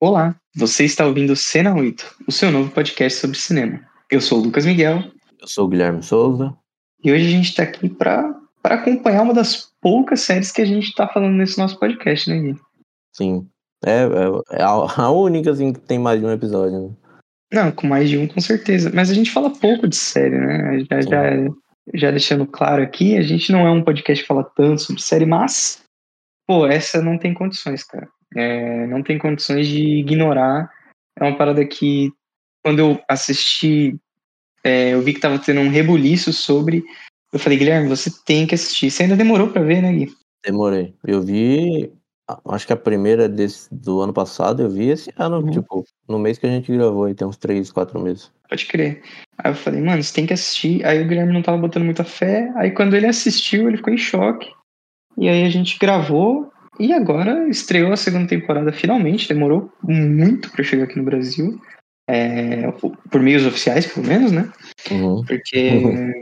Olá, você está ouvindo Cena 8, o seu novo podcast sobre cinema. Eu sou o Lucas Miguel. Eu sou o Guilherme Souza. E hoje a gente está aqui para acompanhar uma das poucas séries que a gente está falando nesse nosso podcast, né, Gui? Sim. É, é, é a única assim, que tem mais de um episódio, né? Não, com mais de um, com certeza. Mas a gente fala pouco de série, né? Já, já, já deixando claro aqui, a gente não é um podcast que fala tanto sobre série, mas, pô, essa não tem condições, cara. É, não tem condições de ignorar. É uma parada que, quando eu assisti, é, eu vi que tava tendo um rebuliço sobre. Eu falei, Guilherme, você tem que assistir. Você ainda demorou para ver, né, Gui? Demorei. Eu vi. Acho que a primeira desse, do ano passado eu vi esse ano, uhum. tipo, no mês que a gente gravou aí, tem uns três, quatro meses. Pode crer. Aí eu falei, mano, você tem que assistir. Aí o Guilherme não tava botando muita fé. Aí quando ele assistiu, ele ficou em choque. E aí a gente gravou. E agora estreou a segunda temporada finalmente, demorou muito para chegar aqui no Brasil. É, por meios oficiais, pelo menos, né? Uhum. Porque uhum.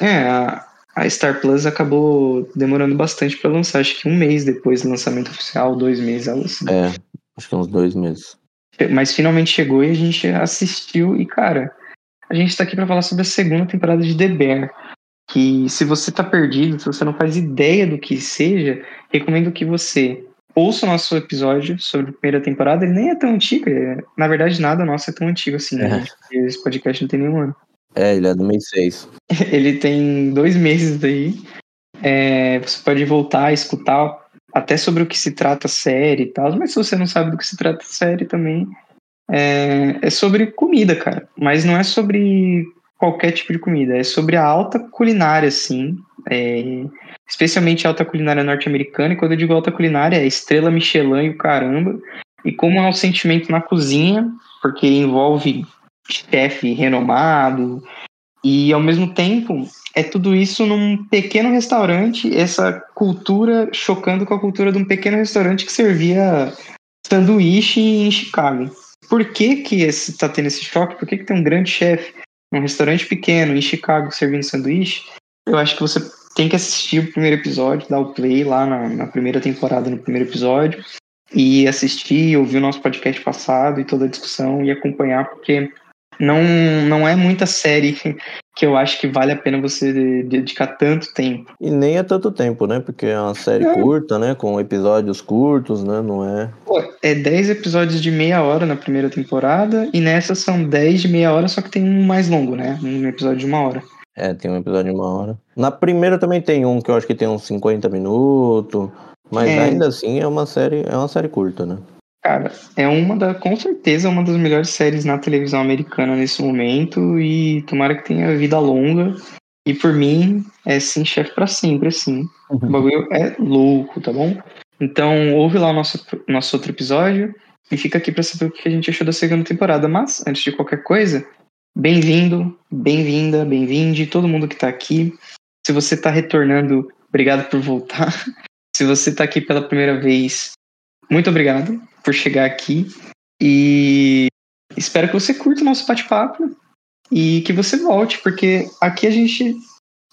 É, a, a, Star Plus acabou demorando bastante para lançar, acho que um mês depois do lançamento oficial, dois meses, algo assim. É, acho que uns dois meses. Mas finalmente chegou e a gente assistiu, e cara, a gente tá aqui para falar sobre a segunda temporada de The Bear que se você está perdido, se você não faz ideia do que seja, recomendo que você ouça o nosso episódio sobre a primeira temporada. Ele nem é tão antigo, é, na verdade nada nosso é tão antigo assim, né? é. né? Esse podcast não tem nenhum ano. É, ele é do mês 6. ele tem dois meses daí. É, você pode voltar escutar até sobre o que se trata a série e tal, mas se você não sabe do que se trata a série também, é, é sobre comida, cara. Mas não é sobre qualquer tipo de comida. É sobre a alta culinária, assim. É, especialmente a alta culinária norte-americana. E quando eu digo alta culinária, é estrela Michelin e o caramba. E como é o sentimento na cozinha, porque envolve chefe renomado. E ao mesmo tempo, é tudo isso num pequeno restaurante, essa cultura chocando com a cultura de um pequeno restaurante que servia sanduíche em Chicago. Por que que está tendo esse choque? Por que, que tem um grande chefe um restaurante pequeno em Chicago servindo sanduíche, eu acho que você tem que assistir o primeiro episódio, dar o play lá na, na primeira temporada, no primeiro episódio, e assistir, ouvir o nosso podcast passado e toda a discussão e acompanhar, porque não, não é muita série que eu acho que vale a pena você dedicar tanto tempo. E nem é tanto tempo, né? Porque é uma série é. curta, né? Com episódios curtos, né? Não é. Pô, é 10 episódios de meia hora na primeira temporada, e nessa são 10 de meia hora, só que tem um mais longo, né? Um episódio de uma hora. É, tem um episódio de uma hora. Na primeira também tem um que eu acho que tem uns 50 minutos. Mas é. ainda assim é uma série, é uma série curta, né? Cara, é uma da, com certeza, uma das melhores séries na televisão americana nesse momento e tomara que tenha vida longa. E por mim, é sim, chefe para sempre, assim. Uhum. O bagulho é louco, tá bom? Então, ouve lá o nosso, nosso outro episódio e fica aqui para saber o que a gente achou da segunda temporada. Mas, antes de qualquer coisa, bem-vindo, bem-vinda, bem-vinde, todo mundo que tá aqui. Se você tá retornando, obrigado por voltar. Se você tá aqui pela primeira vez, muito obrigado por chegar aqui e espero que você curta o nosso bate-papo e que você volte, porque aqui a gente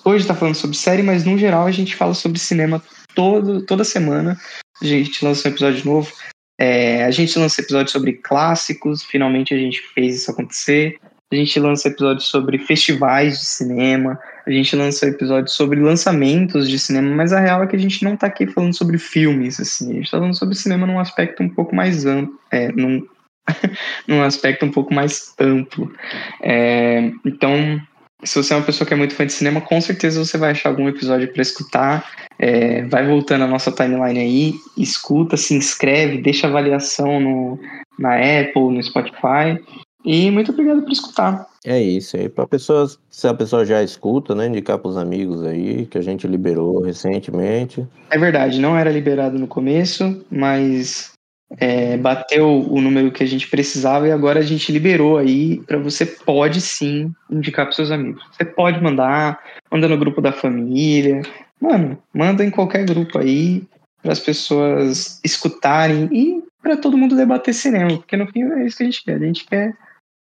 hoje está falando sobre série, mas no geral a gente fala sobre cinema todo, toda semana. A gente lança um episódio novo. É, a gente lança episódio sobre clássicos, finalmente a gente fez isso acontecer. A gente lança episódios sobre festivais de cinema, a gente lança episódios sobre lançamentos de cinema, mas a real é que a gente não está aqui falando sobre filmes, assim, a gente está falando sobre cinema num aspecto um pouco mais amplo, é, num, num aspecto um pouco mais amplo. É, então, se você é uma pessoa que é muito fã de cinema, com certeza você vai achar algum episódio para escutar. É, vai voltando a nossa timeline aí, escuta, se inscreve, deixa avaliação no, na Apple, no Spotify. E muito obrigado por escutar. É isso aí. Para pessoas, se a pessoa já escuta, né, indicar para os amigos aí que a gente liberou recentemente. É verdade, não era liberado no começo, mas é, bateu o número que a gente precisava e agora a gente liberou aí para você pode sim indicar para seus amigos. Você pode mandar, manda no grupo da família, mano, manda em qualquer grupo aí para as pessoas escutarem e para todo mundo debater cinema, porque no fim é isso que a gente quer. A gente quer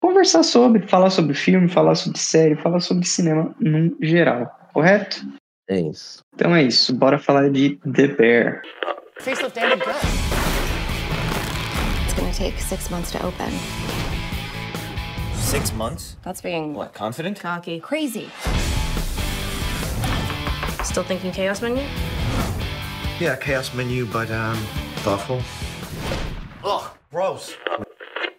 conversar sobre, falar sobre filme, falar sobre série, falar sobre cinema no geral, correto? É isso. Então é isso, bora falar de The Bear. gonna take six months to open. Six months? That's being What, confident? cocky. Crazy. Still thinking chaos menu? Yeah, chaos menu, but um, thoughtful. Ugh, gross.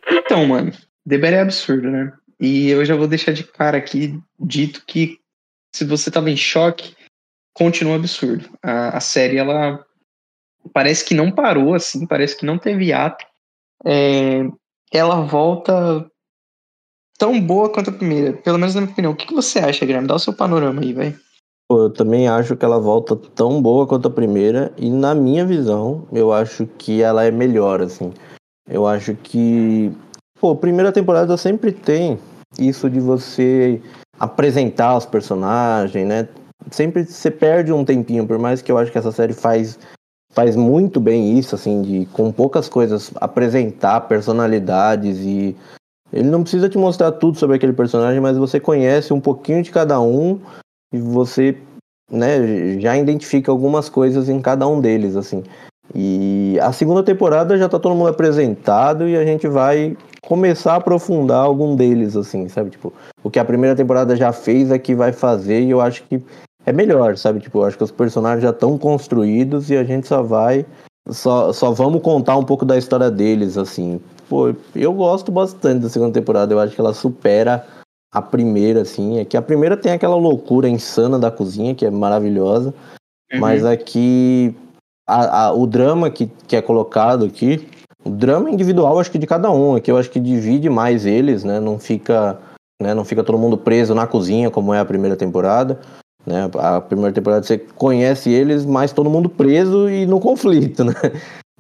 Então, mano, The Bear é absurdo, né? E eu já vou deixar de cara aqui dito que se você tava em choque, continua absurdo. A, a série, ela parece que não parou, assim, parece que não teve ato. É, ela volta tão boa quanto a primeira, pelo menos na minha opinião. O que, que você acha, Guilherme? Dá o seu panorama aí, vai. Eu também acho que ela volta tão boa quanto a primeira, e na minha visão, eu acho que ela é melhor, assim. Eu acho que. Pô, primeira temporada sempre tem isso de você apresentar os personagens, né? Sempre você perde um tempinho, por mais que eu acho que essa série faz, faz muito bem isso, assim, de com poucas coisas apresentar personalidades e. Ele não precisa te mostrar tudo sobre aquele personagem, mas você conhece um pouquinho de cada um e você né, já identifica algumas coisas em cada um deles, assim. E a segunda temporada já tá todo mundo apresentado e a gente vai começar a aprofundar algum deles, assim, sabe? Tipo, o que a primeira temporada já fez é que vai fazer e eu acho que é melhor, sabe? Tipo, eu acho que os personagens já estão construídos e a gente só vai. Só, só vamos contar um pouco da história deles, assim. Pô, eu gosto bastante da segunda temporada, eu acho que ela supera a primeira, assim. É que a primeira tem aquela loucura insana da cozinha, que é maravilhosa. Uhum. Mas aqui, a, a- o drama que, que é colocado aqui, o drama individual, acho que de cada um, aqui eu acho que divide mais eles, né? Não fica, né? Não fica todo mundo preso na cozinha, como é a primeira temporada. Né? A primeira temporada você conhece eles, mas todo mundo preso e no conflito, né?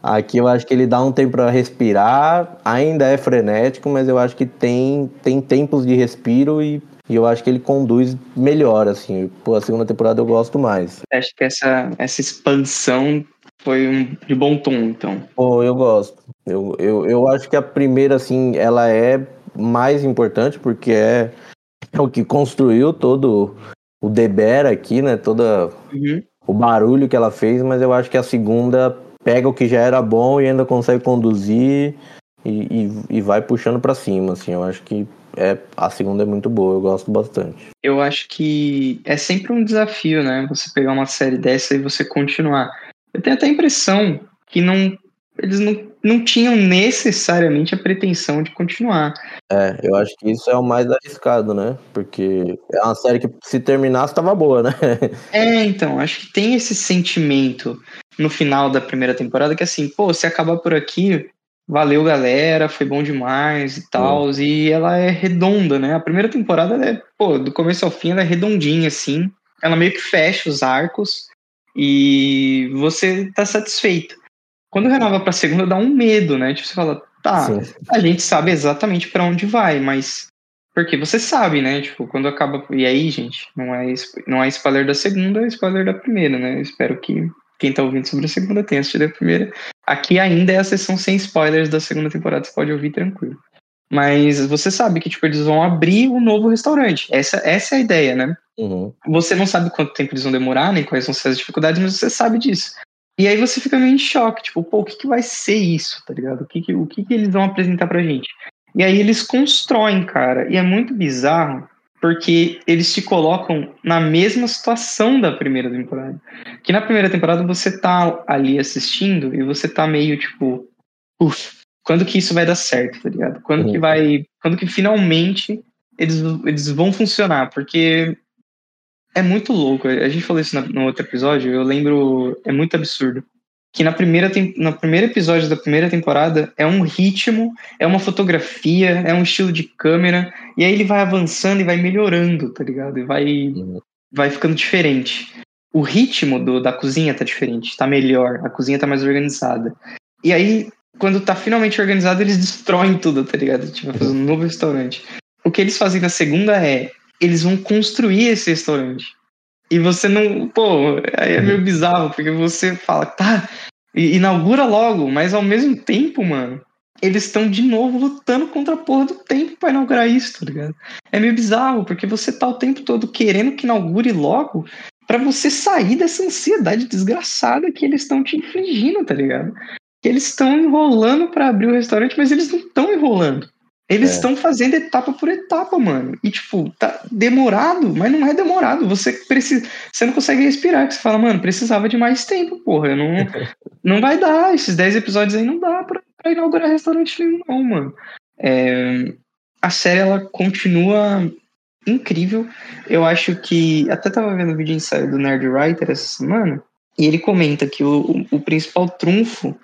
Aqui eu acho que ele dá um tempo para respirar, ainda é frenético, mas eu acho que tem, tem tempos de respiro e, e eu acho que ele conduz melhor, assim. Pô, a segunda temporada eu gosto mais. Acho que essa, essa expansão foi um, de bom tom, então. Pô, eu gosto. Eu, eu, eu acho que a primeira, assim, ela é mais importante porque é, é o que construiu todo o Deber aqui, né? Toda Uhum. o barulho que ela fez, mas eu acho que a segunda pega o que já era bom e ainda consegue conduzir e, e, e vai puxando pra cima, assim. Eu acho que é, a segunda é muito boa, eu gosto bastante. Eu acho que é sempre um desafio, né? Você pegar uma série dessa e você continuar. Eu tenho até a impressão que não, eles não, não tinham necessariamente a pretensão de continuar. É, eu acho que isso é o mais arriscado, né? Porque é uma série que se terminasse tava boa, né? É, então, acho que tem esse sentimento no final da primeira temporada que assim, pô, se acabar por aqui, valeu galera, foi bom demais e tal, e ela é redonda, né? A primeira temporada, é, pô, do começo ao fim ela é redondinha, assim, ela meio que fecha os arcos e você tá satisfeito. Quando renova pra segunda, dá um medo, né? Tipo, você fala, tá, Sim. a gente sabe exatamente pra onde vai, mas porque você sabe, né? Tipo, quando acaba. E aí, gente, não é, não é spoiler da segunda, é spoiler da primeira, né? Eu espero que quem tá ouvindo sobre a segunda tenha assistido a primeira. Aqui ainda é a sessão sem spoilers da segunda temporada, você pode ouvir tranquilo. Mas você sabe que, tipo, eles vão abrir um novo restaurante. Essa, essa é a ideia, né? Uhum. Você não sabe quanto tempo eles vão demorar, nem quais vão ser as dificuldades, mas você sabe disso. E aí você fica meio em choque, tipo, pô, o que, que vai ser isso, tá ligado? O que, que, o que, que eles vão apresentar pra gente? E aí eles constroem, cara. E é muito bizarro, porque eles te colocam na mesma situação da primeira temporada. Que na primeira temporada você tá ali assistindo e você tá meio tipo, uff, quando que isso vai dar certo, tá ligado? Quando que Uhum. vai. Quando que finalmente eles, eles vão funcionar? Porque é muito louco. A gente falou isso na- no outro episódio, eu lembro. É muito absurdo. Que na primeira no primeiro episódio da primeira temporada é um ritmo, é uma fotografia, é um estilo de câmera, e aí ele vai avançando e vai melhorando, tá ligado? E vai, Uhum. vai ficando diferente. O ritmo do, da cozinha tá diferente, tá melhor, a cozinha tá mais organizada. E aí, quando tá finalmente organizado, eles destroem tudo, tá ligado? Tipo, fazer um novo restaurante. O que eles fazem na segunda é, eles vão construir esse restaurante. E você não. Pô, aí é meio bizarro, porque você fala, tá, inaugura logo, mas ao mesmo tempo, mano, eles estão de novo lutando contra a porra do tempo pra inaugurar isso, tá ligado? É meio bizarro, porque você tá o tempo todo querendo que inaugure logo pra você sair dessa ansiedade desgraçada que eles estão te infligindo, tá ligado? Que eles estão enrolando para abrir o restaurante, mas eles não estão enrolando. Eles É. estão fazendo etapa por etapa, mano. E, tipo, tá demorado, mas não é demorado. Você precisa. Você não consegue respirar. Que você fala, mano, precisava de mais tempo, porra. Eu não, não vai dar. Esses 10 episódios aí não dá pra, pra inaugurar restaurante nenhum, não, mano. É, a série, ela continua incrível. Eu acho que. Até tava vendo o vídeo ensaio do Nerd Writer essa semana. E ele comenta que o, o, o principal trunfo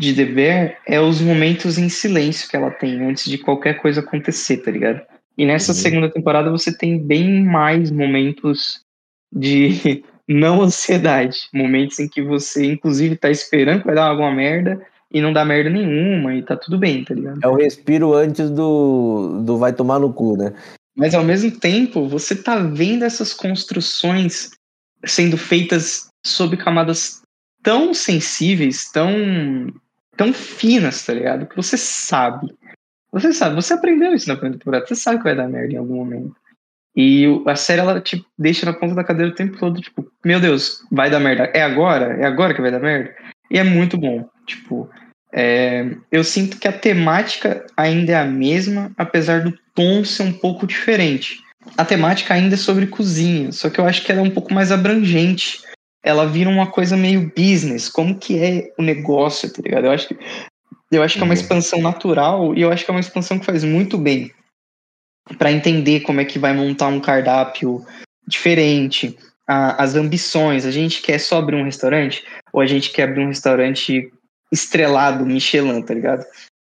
de Bear é os momentos em silêncio que ela tem antes de qualquer coisa acontecer, tá ligado? E nessa Uhum. segunda temporada você tem bem mais momentos de não ansiedade. Momentos em que você, inclusive, tá esperando que vai dar alguma merda e não dá merda nenhuma e tá tudo bem, tá ligado? É o respiro antes do, do vai tomar no cu, né? Mas ao mesmo tempo, você tá vendo essas construções sendo feitas sob camadas tão sensíveis, tão tão finas, tá ligado? Que você sabe. Você sabe, você aprendeu isso na primeira temporada, você sabe que vai dar merda em algum momento. E a série, ela te deixa na ponta da cadeira o tempo todo, tipo, meu Deus, vai dar merda. É agora? É agora que vai dar merda? E é muito bom. Tipo, é, eu sinto que a temática ainda é a mesma, apesar do tom ser um pouco diferente. A temática ainda é sobre cozinha, só que eu acho que ela é um pouco mais abrangente. Ela vira uma coisa meio business, como que é o negócio, tá ligado? Eu acho que, eu acho que é uma Uhum. expansão natural e eu acho que é uma expansão que faz muito bem para entender como é que vai montar um cardápio diferente, a- as ambições. A gente quer só abrir um restaurante ou a gente quer abrir um restaurante estrelado Michelin, tá ligado?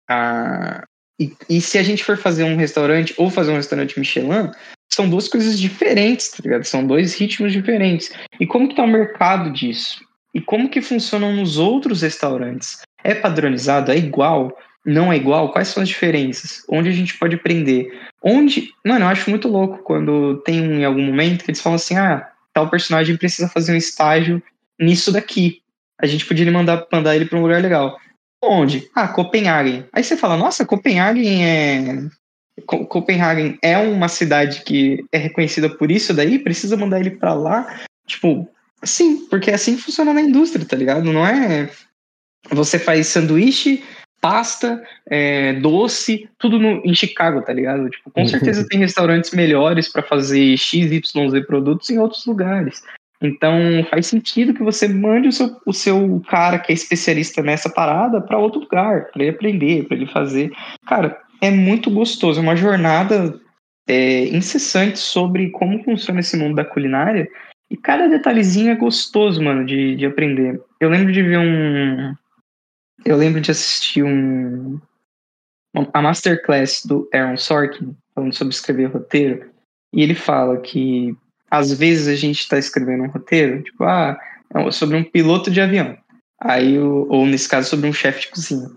Ah, e, e se a gente for fazer um restaurante ou fazer um restaurante Michelin, são duas coisas diferentes, tá ligado? São dois ritmos diferentes. E como que tá o mercado disso? E como que funcionam nos outros restaurantes? É padronizado? É igual? Não é igual? Quais são as diferenças? Onde a gente pode aprender? Onde. Mano, eu acho muito louco quando tem um, em algum momento que eles falam assim: ah, tal personagem precisa fazer um estágio nisso daqui. A gente podia mandar, mandar ele para um lugar legal. Onde? Ah, Copenhagen. Aí você fala: nossa, Copenhagen é. Co- Copenhagen é uma cidade que é reconhecida por isso daí? Precisa mandar ele para lá? Tipo, sim, porque é assim que funciona na indústria, tá ligado? Não é. Você faz sanduíche, pasta, é, doce, tudo no, em Chicago, tá ligado? Tipo, com certeza tem restaurantes melhores para fazer X, Y, Z produtos em outros lugares. Então faz sentido que você mande o seu, o seu cara que é especialista nessa parada para outro lugar, para ele aprender, para ele fazer. Cara, é muito gostoso, é uma jornada é, incessante sobre como funciona esse mundo da culinária. E cada detalhezinho é gostoso, mano, de, de aprender. Eu lembro de ver um. Eu lembro de assistir um. A masterclass do Aaron Sorkin, falando sobre escrever roteiro. E ele fala que às vezes a gente está escrevendo um roteiro, tipo, ah, é sobre um piloto de avião. Aí, ou nesse caso, sobre um chefe de cozinha.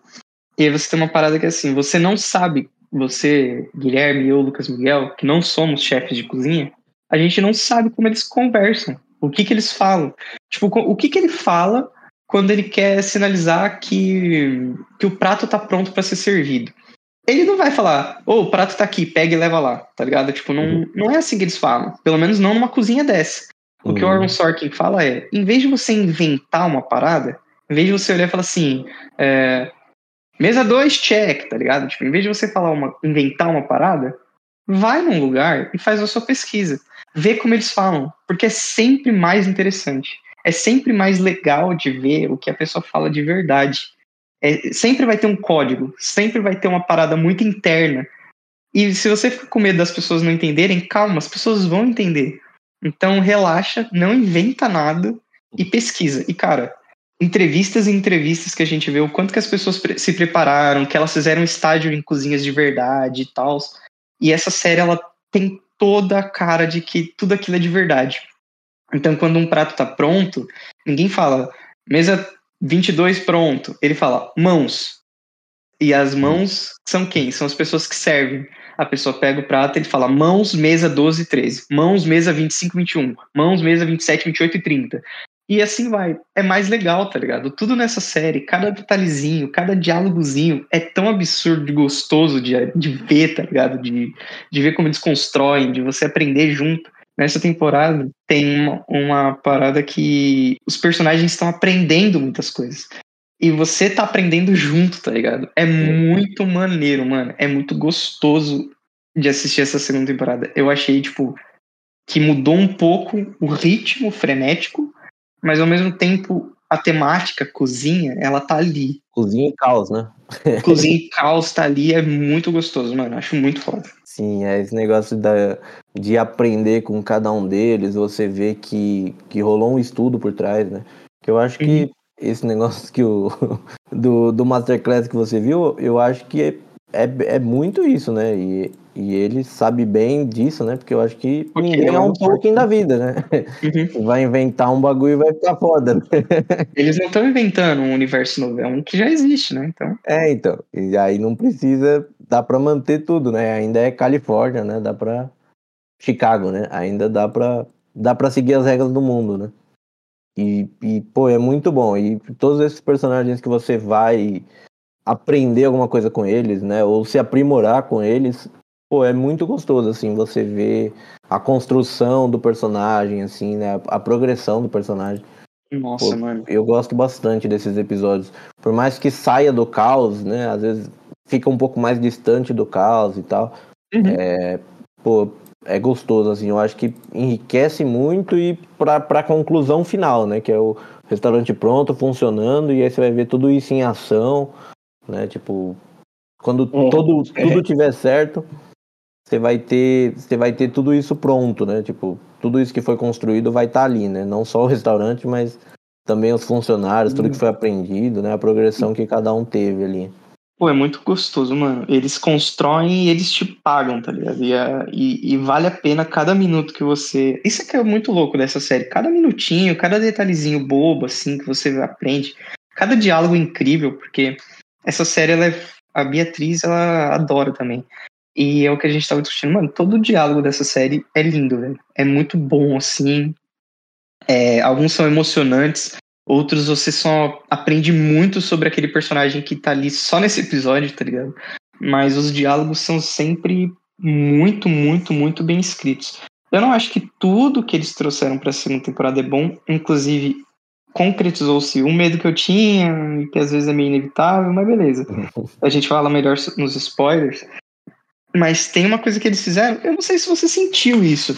E aí você tem uma parada que é assim, você não sabe, você, Guilherme e eu, Lucas Miguel, que não somos chefes de cozinha, a gente não sabe como eles conversam, o que que eles falam. Tipo, o que que ele fala quando ele quer sinalizar que, que o prato tá pronto para ser servido. Ele não vai falar, ô, o prato tá aqui, pega e leva lá, tá ligado? Tipo, não, não é assim que eles falam. Pelo menos não numa cozinha dessa. O que o Uhum. Aaron Sorkin fala é, em vez de você inventar uma parada, em vez de você olhar e falar assim, é, mesa 2, check, tá ligado? Tipo, em vez de você falar uma, inventar uma parada, vai num lugar e faz a sua pesquisa. Vê como eles falam, porque é sempre mais interessante. É sempre mais legal de ver o que a pessoa fala de verdade. É, sempre vai ter um código, sempre vai ter uma parada muito interna. E se você fica com medo das pessoas não entenderem, calma, as pessoas vão entender. Então relaxa, não inventa nada e pesquisa. E cara, entrevistas e entrevistas que a gente vê, o quanto que as pessoas se prepararam, que elas fizeram estágio em cozinhas de verdade e tal. E essa série ela tem toda a cara de que tudo aquilo é de verdade. Então quando um prato tá pronto, ninguém fala mesa 22 pronto. Ele fala mãos. E as mãos são quem? São as pessoas que servem. A pessoa pega o prato e ele fala mãos, mesa 12 e 13. Mãos, mesa 25 21. Mãos, mesa 27, 28 e 30. E assim vai. É mais legal, tá ligado? Tudo nessa série, cada detalhezinho, cada diálogozinho é tão absurdo e gostoso de, de ver, tá ligado? De, de ver como eles constroem, de você aprender junto. Nessa temporada tem uma, uma parada que os personagens estão aprendendo muitas coisas. e você tá aprendendo junto, tá ligado? É muito maneiro, mano. É muito gostoso de assistir essa segunda temporada. Eu achei, tipo, que mudou um pouco o ritmo frenético, mas ao mesmo tempo a temática cozinha, ela tá ali. Cozinha e caos, né? Cozinha e caos tá ali, é muito gostoso, mano. Acho muito foda. Sim, é esse negócio da, de aprender com cada um deles, você vê que, que rolou um estudo por trás, né? Que eu acho que Uhum. esse negócio que o do, do Masterclass que você viu, eu acho que é, é, muito isso, né? E, e ele sabe bem disso, né? Porque eu acho que Porque ninguém é é um Tolkien da vida, né? Uhum. Vai inventar um bagulho e vai ficar foda. né? Eles não estão inventando um universo novo, é um que já existe, né? Então, É, então. E aí não precisa, dá pra manter tudo, né? Ainda é Califórnia, né? Dá pra Chicago, né? Ainda dá pra dá para seguir as regras do mundo, né? E, e pô, é muito bom. E todos esses personagens que você vai aprender alguma coisa com eles, né? Ou se aprimorar com eles, pô, é muito gostoso, assim, você ver a construção do personagem, assim, né? A, progressão do personagem. nossa, Pô, mano. Eu gosto bastante desses episódios. Por mais que saia do caos, né? Às vezes fica um pouco mais distante do caos e tal. Uhum. É, pô, é gostoso, assim. Eu acho que enriquece muito e pra, pra conclusão final, né? Que é o restaurante pronto, funcionando, e aí você vai ver tudo isso em ação, né? Tipo, quando Uhum. todo, tudo tiver certo, você vai ter você vai ter tudo isso pronto, né? Tipo, tudo isso que foi construído vai estar ali, né? Não só o restaurante, mas também os funcionários, tudo que foi aprendido, né? A progressão que cada um teve ali. Pô, é muito gostoso, mano. Eles constroem e eles te pagam, tá ligado? E, a- e- e vale a pena cada minuto que você. Isso é que é muito louco dessa série. Cada minutinho, cada detalhezinho bobo, assim, que você aprende. Cada diálogo incrível, porque essa série, ela é... a Beatriz, ela adora também. E é o que a gente tava discutindo. Mano, todo o diálogo dessa série é lindo, velho. É muito bom, assim. É, alguns são emocionantes. Outros você só aprende muito sobre aquele personagem que tá ali só nesse episódio, tá ligado? Mas os diálogos são sempre muito, muito, muito bem escritos. Eu não acho que tudo que eles trouxeram pra segunda temporada é bom, inclusive concretizou-se um medo que eu tinha, e que às vezes é meio inevitável, mas beleza. A gente fala melhor nos spoilers. Mas tem uma coisa que eles fizeram, eu não sei se você sentiu isso,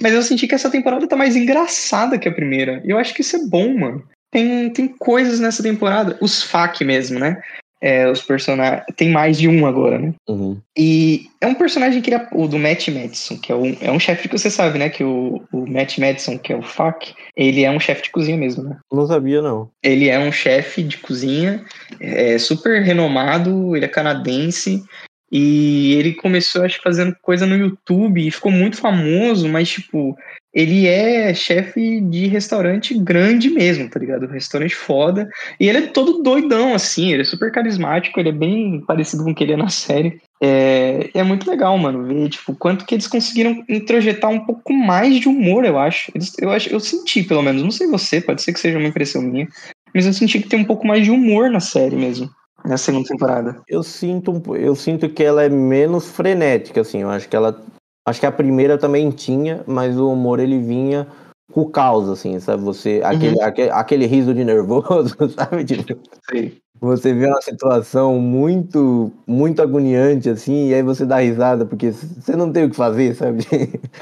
mas eu senti que essa temporada tá mais engraçada que a primeira. E eu acho que isso é bom, mano. Tem, tem coisas nessa temporada. Os FAQ mesmo, né? É, os personagens. Tem mais de um agora, né? Uhum. E é um personagem que ele é o do Matt Madison, que é um, é um chefe que você sabe, né? Que o, o Matt Madison, que é o FAQ, ele é um chefe de cozinha mesmo, né? Não sabia, não. Ele é um chefe de cozinha, é super renomado, ele é canadense. E ele começou, acho, que fazendo coisa no YouTube e ficou muito famoso, mas, tipo, ele é chefe de restaurante grande mesmo, tá ligado? Restaurante foda. E ele é todo doidão, assim, ele é super carismático, ele é bem parecido com o que ele é na série. É, é muito legal, mano, ver, tipo, quanto que eles conseguiram introjetar um pouco mais de humor, eu acho. Eles, eu acho. Eu senti, pelo menos, não sei você, pode ser que seja uma impressão minha, mas eu senti que tem um pouco mais de humor na série mesmo, na segunda temporada. Eu sinto, um eu sinto que ela é menos frenética, assim. Eu acho que ela. Acho que a primeira também tinha, mas o humor ele vinha com caos, assim, sabe? Você. Aquele, aquele, aquele riso de nervoso, sabe? Tipo, Sei. Você vê uma situação muito, muito agoniante, assim, e aí você dá risada, porque você não tem o que fazer, sabe?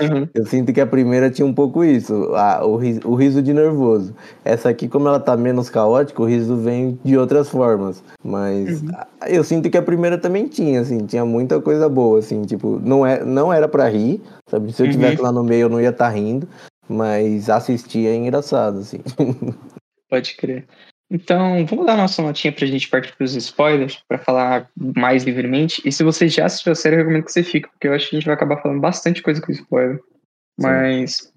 Uhum. Eu sinto que a primeira tinha um pouco isso, a- o, ris- o riso de nervoso. Essa aqui, como ela tá menos caótica, o riso vem de outras formas. Mas a- eu sinto que a primeira também tinha, assim, tinha muita coisa boa, assim, tipo, não, é, não era pra rir, sabe? Se eu Uhum. tivesse lá no meio eu não ia estar rindo, mas assistir é engraçado, assim. Pode crer. Então, vamos dar nossa notinha pra gente partir pros spoilers, pra falar mais livremente. E se você já assistiu a série, eu recomendo que você fique, porque eu acho que a gente vai acabar falando bastante coisa com spoiler. Mas.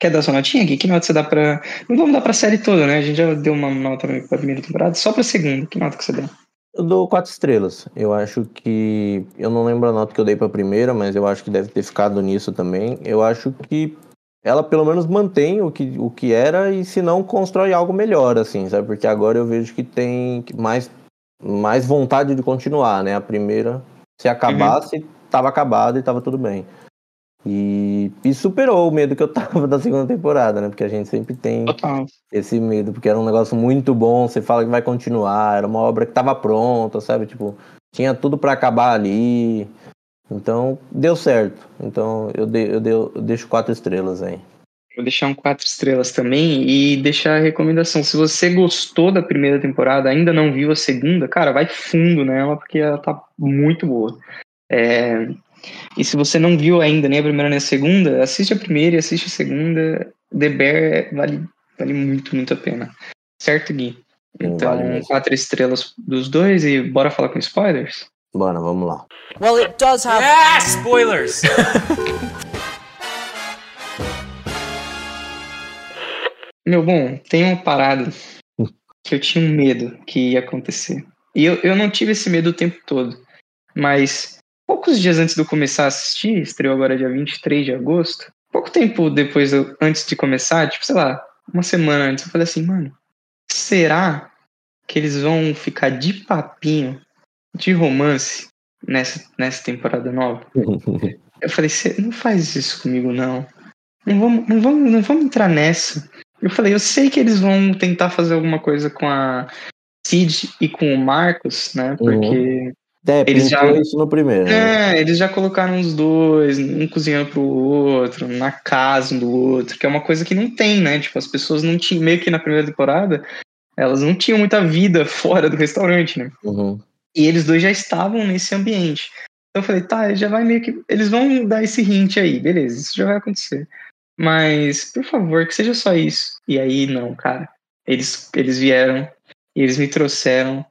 Quer dar sua notinha aqui? Que nota você dá pra. Não vamos dar pra série toda, né? A gente já deu uma nota pra primeira temporada, só pra segunda. Que nota que você dá? Eu dou quatro estrelas. Eu acho que. Eu não lembro a nota que eu dei pra primeira, mas eu acho que deve ter ficado nisso também. Eu acho que ela pelo menos mantém o que, o que era e se não constrói algo melhor, assim, sabe? Porque agora eu vejo que tem mais, mais vontade de continuar, né? A primeira, se acabasse, tava acabado e tava tudo bem. E, e superou o medo que eu tava da segunda temporada, né? Porque a gente sempre tem Total. esse medo, porque era um negócio muito bom, você fala que vai continuar, era uma obra que tava pronta, sabe? Tipo, tinha tudo pra acabar ali. Então, deu certo. Então, eu, de, eu, de, eu deixo quatro estrelas aí. Vou deixar um quatro estrelas também e deixar a recomendação. Se você gostou da primeira temporada, ainda não viu a segunda, cara, vai fundo nela, porque ela tá muito boa. É, E se você não viu ainda nem a primeira nem a segunda, assiste a primeira e assiste a segunda. The Bear vale, vale muito, muito a pena. Certo, Gui? Sim, Então, vale quatro estrelas dos dois e bora falar com spoilers? Bora, vamos lá. Well, it does have. Ah, spoilers! Meu, bom, tem uma parada que eu tinha um medo que ia acontecer. E eu, eu não tive esse medo o tempo todo. Mas poucos dias antes de eu começar a assistir, estreou agora dia 23 de agosto, pouco tempo depois, eu- antes de começar, tipo, sei lá, uma semana antes, eu falei assim, mano, será que eles vão ficar de papinho, de romance, nessa, nessa temporada nova? Eu falei, "Cê não faz isso comigo, não. Não vamos, não, vamos, não vamos entrar nessa. Eu falei, eu sei que eles vão tentar fazer alguma coisa com a Cid e com o Marcos, né? Porque É, Eles já- isso no primeiro. né? é, eles já colocaram os dois, um cozinhando pro outro, na casa um do outro, que é uma coisa que não tem, né? Tipo, as pessoas não tinham, meio que na primeira temporada, elas não tinham muita vida fora do restaurante, né? Uhum. E eles dois já estavam nesse ambiente. Então eu falei, tá, já vai meio que. Eles vão dar esse hint aí, beleza, isso já vai acontecer. Mas, por favor, que seja só isso. E aí, não, cara. Eles, eles vieram e eles me trouxeram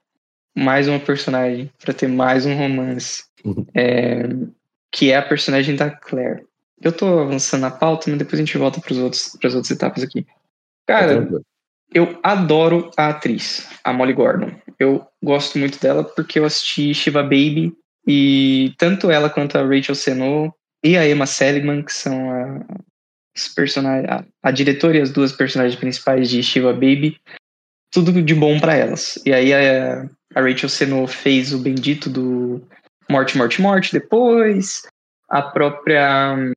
mais uma personagem pra ter mais um romance. Uhum. É, que é a personagem da Claire. Eu tô avançando na pauta, mas depois a gente volta outros, pras outras etapas aqui. Cara. Eu adoro a atriz, a Molly Gordon. Eu gosto muito dela porque eu assisti Shiva Baby e tanto ela quanto a Rachel Senow e a Emma Seligman, que são a, a, a diretora e as duas personagens principais de Shiva Baby, tudo de bom pra elas. E aí a, a Rachel Senow fez o bendito do Morte, Morte, Morte depois. A própria hum,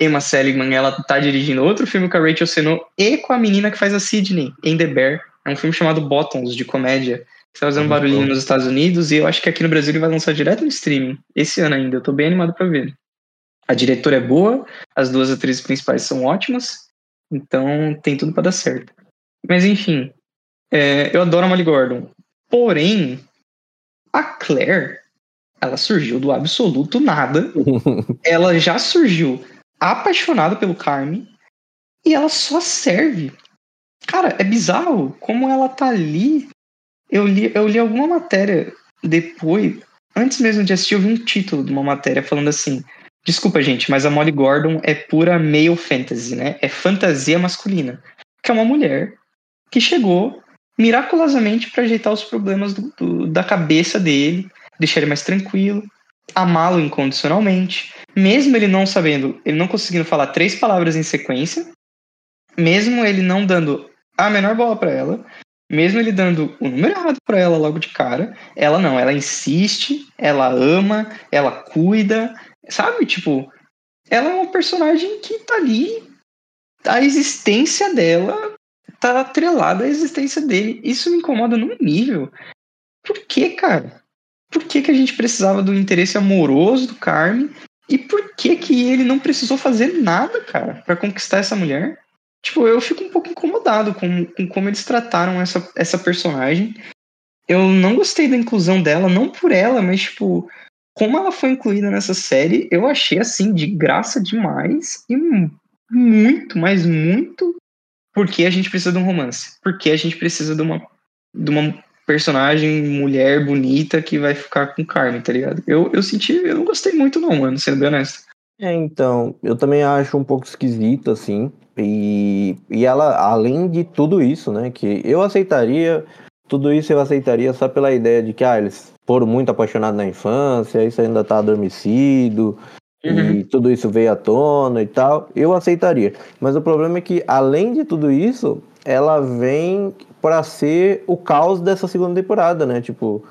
Emma Seligman, ela tá dirigindo outro filme com a Rachel Senow e com a menina que faz a Sidney em The Bear. É um filme chamado Bottoms, de comédia. Que tá fazendo barulhinho bom. nos Estados Unidos e eu acho que aqui no Brasil ele vai lançar direto no streaming. Esse ano ainda. Eu tô bem animado pra ver. A diretora é boa, as duas atrizes principais são ótimas, então tem tudo pra dar certo. Mas enfim, é, eu adoro a Molly Gordon. Porém, a Claire, ela surgiu do absoluto nada ela já surgiu apaixonada pelo Carmen e ela só serve. Cara, é bizarro como ela tá ali. Eu li, eu li alguma matéria depois, antes mesmo de assistir, eu vi um título de uma matéria falando assim: Desculpa, gente, mas a Molly Gordon é pura male fantasy, né? É fantasia masculina. Que é uma mulher que chegou miraculosamente pra ajeitar os problemas do- do- da cabeça dele, deixar ele mais tranquilo, amá-lo incondicionalmente, mesmo ele não sabendo, ele não conseguindo falar três palavras em sequência, mesmo ele não dando a menor bola pra ela, mesmo ele dando o número errado pra ela logo de cara, ela não, ela insiste, ela ama, ela cuida, sabe? Tipo, ela é uma personagem que tá ali, a existência dela tá atrelada à existência dele. Isso me incomoda num nível. Por que, cara? Por que, que a gente precisava do interesse amoroso do Carmen? E por que que ele não precisou fazer nada, cara, pra conquistar essa mulher? Tipo, eu fico um pouco incomodado com, com como eles trataram essa, essa personagem. Eu não gostei da inclusão dela, não por ela, mas, tipo, como ela foi incluída nessa série, eu achei, assim, de graça demais e mu- muito, mas muito porque a gente precisa de um romance. Porque a gente precisa de uma, de uma personagem mulher bonita que vai ficar com carne, tá ligado? Eu, eu senti, eu não gostei muito, não, mano, sendo bem honesto. É, então, eu também acho um pouco esquisito, assim. E, e ela, além de tudo isso, né? Que eu aceitaria, tudo isso eu aceitaria só pela ideia de que, ah, eles foram muito apaixonados na infância, isso ainda tá adormecido, Uhum. e tudo isso veio à tona e tal. Eu aceitaria. Mas o problema é que, além de tudo isso, ela vem pra ser o caos dessa segunda temporada, né? Tipo,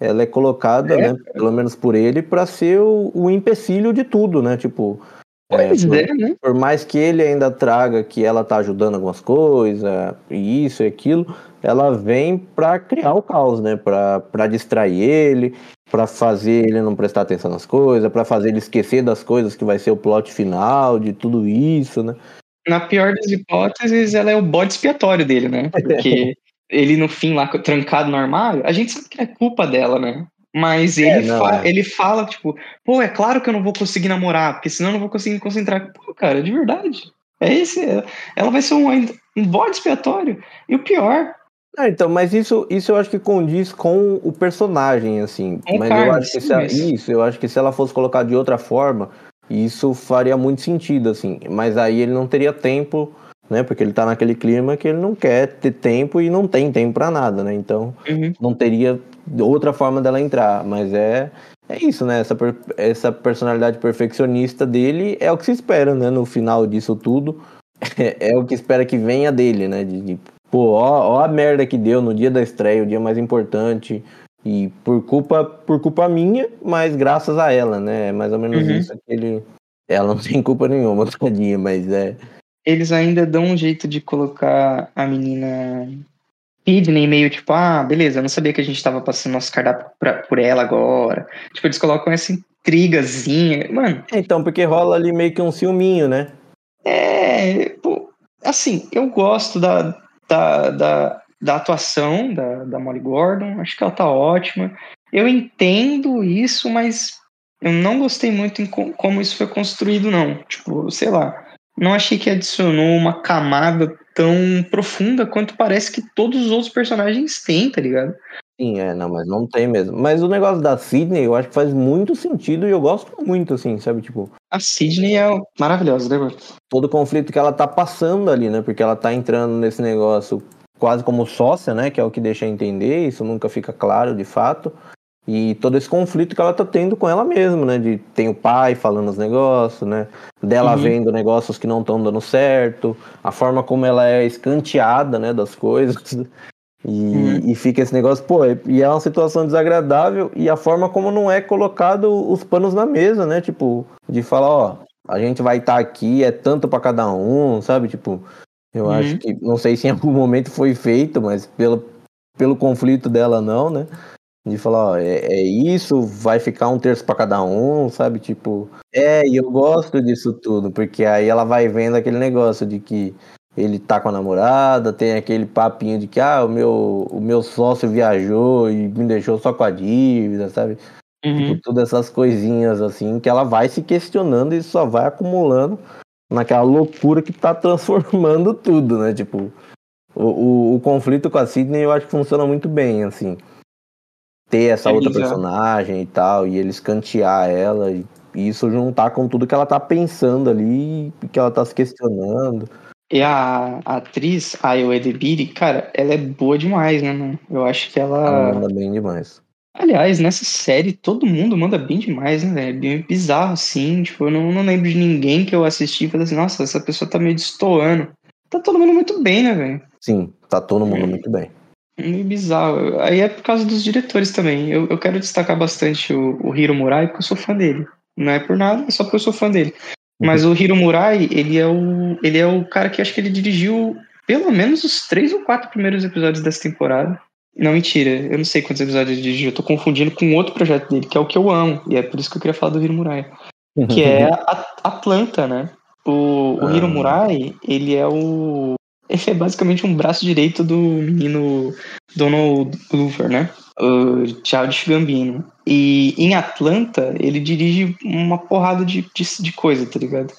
ela é colocada, É, né, pelo menos por ele, pra ser o, o empecilho de tudo, né? Tipo, Pois por, é, né? por mais que ele ainda traga que ela tá ajudando algumas coisas, e isso e aquilo, ela vem pra criar o caos, né? Pra, pra distrair ele, pra fazer ele não prestar atenção nas coisas, pra fazer ele esquecer das coisas que vai ser o plot final, de tudo isso, né? Na pior das hipóteses, ela é o bode expiatório dele, né? Porque ele, no fim, lá trancado no armário, a gente sabe que é culpa dela, né? Mas ele, não, fa- é. ele fala, tipo, pô, é claro que eu não vou conseguir namorar, porque senão eu não vou conseguir me concentrar. Pô, cara, de verdade. É esse. Ela vai ser um, um bode expiatório. E o pior, Ah, então, mas isso, isso eu acho que condiz com o personagem, assim. O mas eu Carlos, acho que se ela, isso, eu acho que se ela fosse colocar de outra forma, isso faria muito sentido, assim. Mas aí ele não teria tempo, né? Porque ele tá naquele clima que ele não quer ter tempo e não tem tempo pra nada, né? Então, Uhum. não teria outra forma dela entrar. Mas é, é isso, né? Essa, essa personalidade perfeccionista dele é o que se espera, né? No final disso tudo. É, o que espera que venha dele, né? De, de, pô, ó, ó a merda que deu no dia da estreia, o dia mais importante. E por culpa, por culpa minha, mas graças a ela, né? É mais ou menos Uhum. isso que ele. Ela não tem culpa nenhuma, tadinha, mas é. Eles ainda dão um jeito de colocar a menina Sidney meio tipo, ah, beleza, eu não sabia que a gente tava passando nosso cardápio pra, por ela agora. Tipo, eles colocam essa intrigazinha. Mano, Então, porque rola ali meio que um ciúminho, né? é. Pô, assim, eu gosto da, da, da, da atuação da, da Molly Gordon, acho que ela tá ótima. Eu entendo isso, mas eu não gostei muito em co- como isso foi construído, não. Tipo, sei lá. Não achei que adicionou uma camada tão profunda quanto parece que todos os outros personagens têm, tá ligado? Sim, é, não, mas não tem mesmo. Mas o negócio da Sidney, eu acho que faz muito sentido e eu gosto muito, assim, sabe? Tipo, A Sidney é maravilhosa, né, mano? todo o conflito que ela tá passando ali, né? Porque ela tá entrando nesse negócio quase como sócia, né? Que é o que deixa entender, isso nunca fica claro de fato. E todo esse conflito que ela tá tendo com ela mesma, né? De tem o pai falando os negócios, né? Dela Uhum. vendo negócios que não estão dando certo, a forma como ela é escanteada, né? Das coisas. E, Uhum. e fica esse negócio, pô, e é uma situação desagradável e a forma como não é colocado os panos na mesa, né? Tipo, de falar, ó, a gente vai estar aqui, é tanto pra cada um, sabe? Tipo, eu Uhum. acho que, não sei se em algum momento foi feito, mas pelo, pelo conflito dela, não, né? De falar, ó, é, é isso, vai ficar um terço pra cada um, sabe? Tipo, é, e eu gosto disso tudo, porque aí ela vai vendo aquele negócio de que ele tá com a namorada, tem aquele papinho de que, ah, o meu, o meu sócio viajou e me deixou só com a dívida, sabe? Uhum. Tipo, todas essas coisinhas assim que ela vai se questionando e só vai acumulando naquela loucura que tá transformando tudo, né? Tipo, o, o, o conflito com a Sidney eu acho que funciona muito bem, assim. Ter essa outra Exato. personagem e tal, e ele escantear ela, e, isso juntar com tudo que ela tá pensando ali, que ela tá se questionando. E a, a atriz, a Edebiri, cara, ela é boa demais, né, mano? Eu acho que Ela ela. manda bem demais. Aliás, nessa série, todo mundo manda bem demais, né, velho? É bem bizarro, assim. Tipo, eu não, não lembro de ninguém que eu assisti e falei assim, nossa, essa pessoa tá meio destoando. Tá todo mundo muito bem, né, velho? Sim, tá todo mundo Hum. muito bem. Meio bizarro. Aí é por causa dos diretores também. Eu, eu quero destacar bastante o, o Hiro Murai, porque eu sou fã dele. Não é por nada, é só porque eu sou fã dele. Mas o Hiro Murai, ele é o, ele é o cara que acho que ele dirigiu pelo menos os três ou quatro primeiros episódios dessa temporada. Não, mentira. Eu não sei quantos episódios ele dirigiu. Eu tô confundindo com outro projeto dele, que é o que eu amo. E é por isso que eu queria falar do Hiro Murai. Que é a Atlanta, né? O, o Ah. Hiro Murai, ele é o... Ele é basicamente um braço direito do menino Donald Glover, né? O Childish Gambino. E em Atlanta, ele dirige uma porrada de, de, de coisa, tá ligado?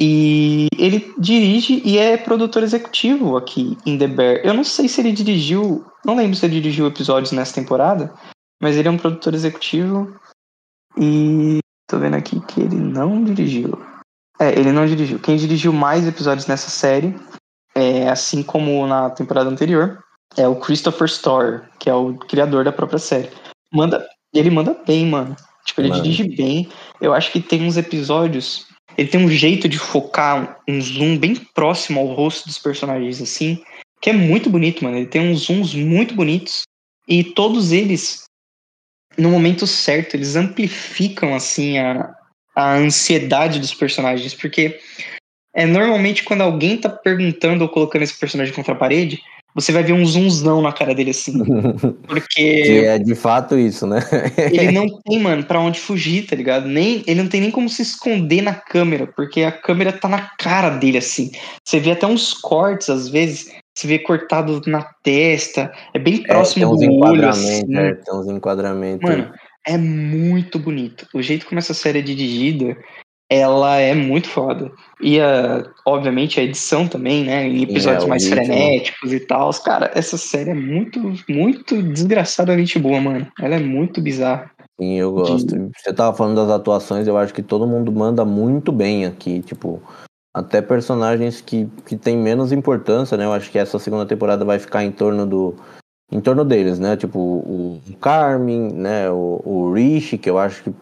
E ele dirige e é produtor executivo aqui em The Bear. Eu não sei se ele dirigiu, não lembro se ele dirigiu episódios nessa temporada, mas ele é um produtor executivo e tô vendo aqui que ele não dirigiu. É, ele não dirigiu. Quem dirigiu mais episódios nessa série, é, assim como na temporada anterior, é o Christopher Storer, que é o criador da própria série. Manda, ele manda bem, mano. Tipo, ele Mano. dirige bem. Eu acho que tem uns episódios. Ele tem um jeito de focar um zoom bem próximo ao rosto dos personagens, assim, que é muito bonito, mano. Ele tem uns zooms muito bonitos. E todos eles, no momento certo, eles amplificam, assim, a, a ansiedade dos personagens, porque é normalmente quando alguém tá perguntando ou colocando esse personagem contra a parede, você vai ver um zoomzão na cara dele assim. Porque. Que é de fato isso, né? ele não tem, mano, pra onde fugir, tá ligado? Nem, ele não tem nem como se esconder na câmera, porque a câmera tá na cara dele, assim. Você vê até uns cortes, às vezes, você vê cortado na testa, é bem próximo é, tem uns do olho, assim. é, tem uns enquadramentos. Mano, é muito bonito. O jeito como essa série é dirigida, ela é muito foda. E, a, obviamente, a edição também, né? Em episódios É, mais ritmo. frenéticos e tal. Cara, essa série é muito, muito desgraçadamente boa, mano. Ela é muito bizarra. Sim, eu gosto. Você tava falando das atuações, eu acho que todo mundo manda muito bem aqui, tipo, até personagens que, que têm menos importância, né? Eu acho que essa segunda temporada vai ficar em torno do em torno deles, né? Tipo, o, o Carmen, né? O, o Rich, que eu acho que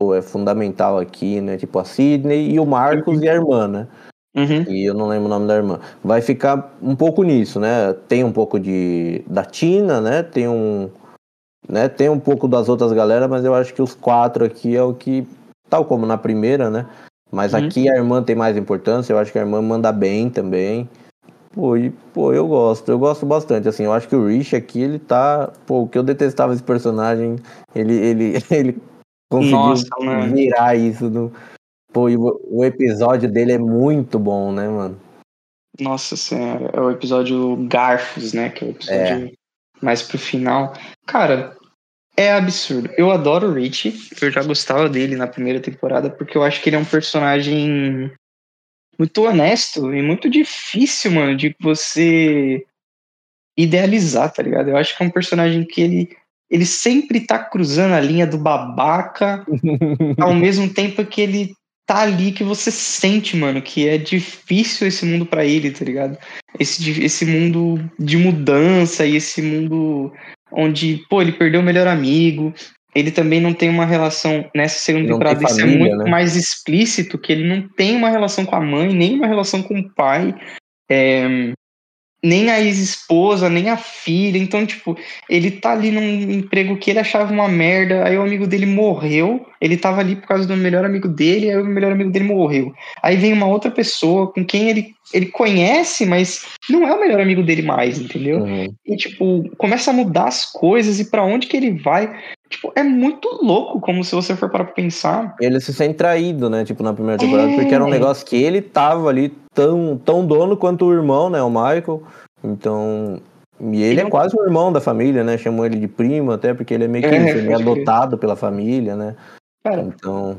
pô, é fundamental aqui, né? Tipo, a Sidney e o Marcos e a irmã, né? Uhum. e eu não lembro o nome da irmã. Vai ficar um pouco nisso, né? Tem um pouco de da Tina, né? Tem um, né? Tem um pouco das outras galera, mas eu acho que os quatro aqui é o que, tal como na primeira, né? Mas Uhum. aqui a irmã tem mais importância. Eu acho que a irmã manda bem também. Pô, e, pô, eu gosto, eu gosto bastante. Assim, eu acho que o Rich aqui ele tá, pô, o que eu detestava esse personagem, ele, ele, ele conseguiu Nossa, mano. virar isso no, Pô, o, episódio dele é muito bom, né, mano? Nossa senhora, é o episódio Garfos, né? Que é o episódio mais pro final. Cara, é absurdo. Eu adoro o Rich. Eu já gostava dele na primeira temporada, porque eu acho que ele é um personagem muito honesto e muito difícil, mano, de você idealizar, tá ligado? Eu acho que é um personagem que ele, ele sempre tá cruzando a linha do babaca, ao mesmo tempo que ele tá ali que você sente, mano, que é difícil esse mundo pra ele, tá ligado? Esse, esse mundo de mudança e esse mundo onde, pô, ele perdeu o melhor amigo. Ele também não tem uma relação nessa segunda Não tem temporada. Isso é muito né? mais explícito que ele não tem uma relação com a mãe, nem uma relação com o pai, é, nem a ex-esposa, nem a filha. Então, tipo, ele tá ali num emprego que ele achava uma merda, aí o amigo dele morreu, ele tava ali por causa do melhor amigo dele, aí o melhor amigo dele morreu. Aí vem uma outra pessoa com quem ele, ele conhece, mas não é o melhor amigo dele mais, entendeu? Uhum. E, tipo, começa a mudar as coisas e pra onde que ele vai. Tipo, é muito louco, como se você for para pensar. Ele se sente traído, né? Tipo, na primeira temporada, É. porque era um negócio que ele tava ali tão, tão dono quanto o irmão, né? O Michael. Então. E ele Ele é não- quase um irmão da família, né? Chamou ele de primo, até porque ele é meio que É, ele é adotado pela família, né? Cara, Então.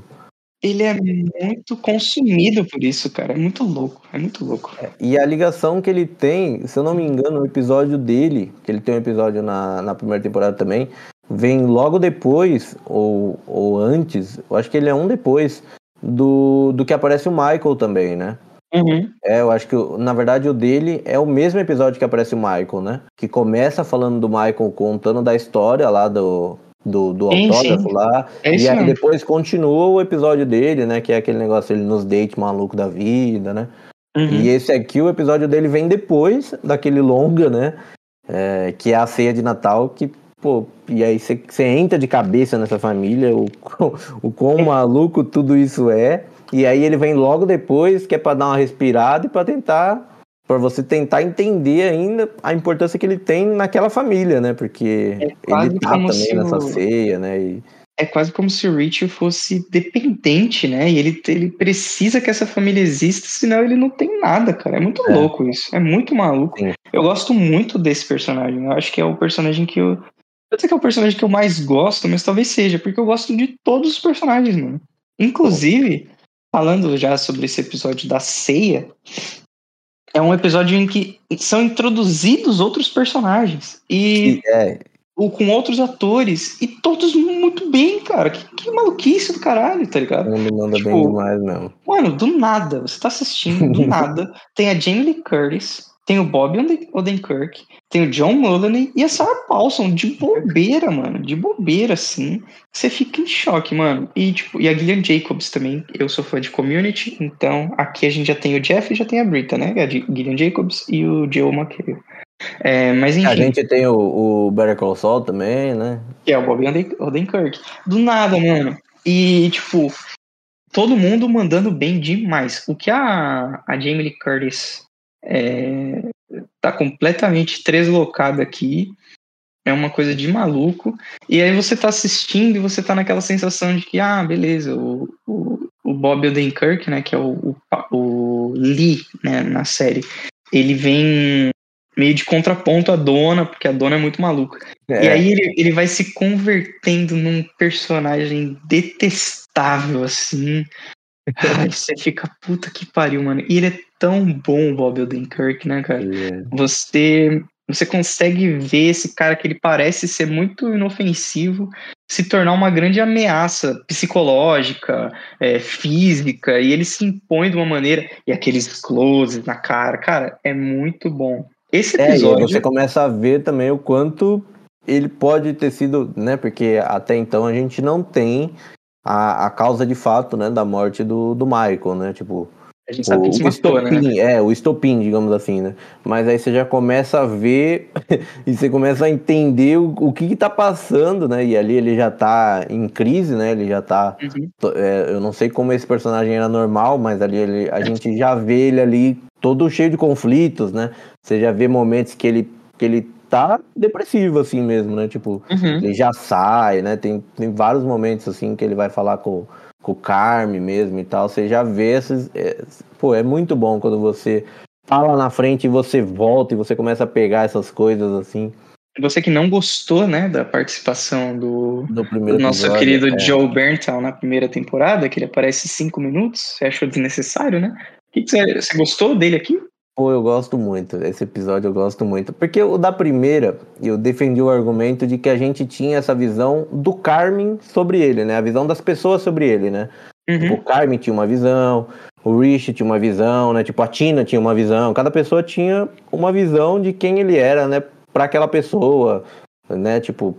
ele é muito consumido por isso, cara. É muito louco, é muito louco. E a ligação que ele tem, se eu não me engano, o episódio dele, que ele tem um episódio na, na primeira temporada também, vem logo depois, ou, ou antes, eu acho que ele é um depois, do, do que aparece o Michael também, né? Uhum. É, eu acho que, na verdade, o dele é o mesmo episódio que aparece o Michael, né? Que começa falando do Michael contando da história lá do, do, do Sim, autógrafo sim. lá. É e aí depois continua o episódio dele, né? Que é aquele negócio ele nos date maluco da vida, né? Uhum. E esse aqui, o episódio dele vem depois daquele longa, né? É, que é a ceia de Natal, que, pô, e aí você entra de cabeça nessa família, o, quão- o quão maluco tudo isso é. E aí ele vem logo depois, que é pra dar uma respirada e pra tentar. Pra você tentar entender ainda a importância que ele tem naquela família, né? Porque É ele tá também se nessa o- ceia, né? E, É quase como se o Rich fosse dependente, né? E ele, ele precisa que essa família exista, senão ele não tem nada, cara. É muito É. louco isso. É muito maluco. Sim. Eu gosto muito desse personagem. Eu acho que é o personagem que eu. Eu sei que é o personagem que eu mais gosto, mas talvez seja, porque eu gosto de todos os personagens, mano. Inclusive, falando já sobre esse episódio da ceia, é um episódio em que são introduzidos outros personagens. E é, ou com outros atores. E todos muito bem, cara. Que, que maluquice do caralho, tá ligado? o mundo manda bem Tipo, demais mesmo. Mano, do nada, você tá assistindo, do nada, tem a Jamie Lee Curtis, tem o Bob Oden- Odenkirk, tem o John Mulaney e a Sarah Paulson, de bobeira, mano, de bobeira, assim, você fica em choque, mano. E, tipo, e a Gillian Jacobs também, eu sou fã de Community, então aqui a gente já tem o Jeff e já tem a Brita, né, a Gi- Gillian Jacobs e o Joe McHale. É, mas enfim, A gente tem o, o Better Call Saul também, né? que é o Bob Oden- Odenkirk. Do nada, mano. E, tipo, todo mundo mandando bem demais. O que a, a Jamie Lee Curtis é, tá completamente deslocada aqui. É uma coisa de maluco. E aí você tá assistindo e você tá naquela sensação de que, ah, beleza, o, o, o Bob Odenkirk, né, que é o, o, o Lee, né, na série, ele vem meio de contraponto à dona, porque a dona é muito maluca. É. E aí ele, ele vai se convertendo num personagem detestável, assim. Você fica, puta que pariu, mano. E ele é tão bom, Bob Odenkirk, né, cara? É. Você você consegue ver esse cara que ele parece ser muito inofensivo se tornar uma grande ameaça psicológica, é, física, e ele se impõe de uma maneira. E aqueles closes na cara, cara, é muito bom. Esse episódio. É, você começa a ver também o quanto ele pode ter sido, né? Porque até então a gente não tem a, a causa de fato, né, da morte do, do Michael, né? Tipo, a gente sabe o, que se matou, né? estopim, né? É, o estopim, digamos assim, né? Mas aí você já começa a ver e você começa a entender o, o que, que tá passando, né? E ali ele já tá em crise, né? Ele já tá. Uhum. É, eu não sei como esse personagem era normal, mas ali ele, a gente já vê ele ali todo cheio de conflitos, né? Você já vê momentos que ele, que ele tá depressivo, assim mesmo, né? Tipo, uhum. ele já sai, né? Tem, tem vários momentos, assim, que ele vai falar com com o Carme mesmo e tal, você já vê esses. É, pô, é muito bom quando você tá lá na frente e você volta e você começa a pegar essas coisas assim. Você que não gostou, né, da participação do, do, do nosso episódio, querido é. Joe Berntal na primeira temporada, que ele aparece cinco minutos, você achou desnecessário, né? Que, que você, você gostou dele aqui? Pô, eu gosto muito. Esse episódio eu gosto muito. Porque o da primeira, eu defendi o argumento de que a gente tinha essa visão do Carmen sobre ele, né? A visão das pessoas sobre ele, né? Uhum. Tipo, o Carmen tinha uma visão, o Rich tinha uma visão, né? Tipo, a Tina tinha uma visão. Cada pessoa tinha uma visão de quem ele era, né? Pra aquela pessoa, né? Tipo,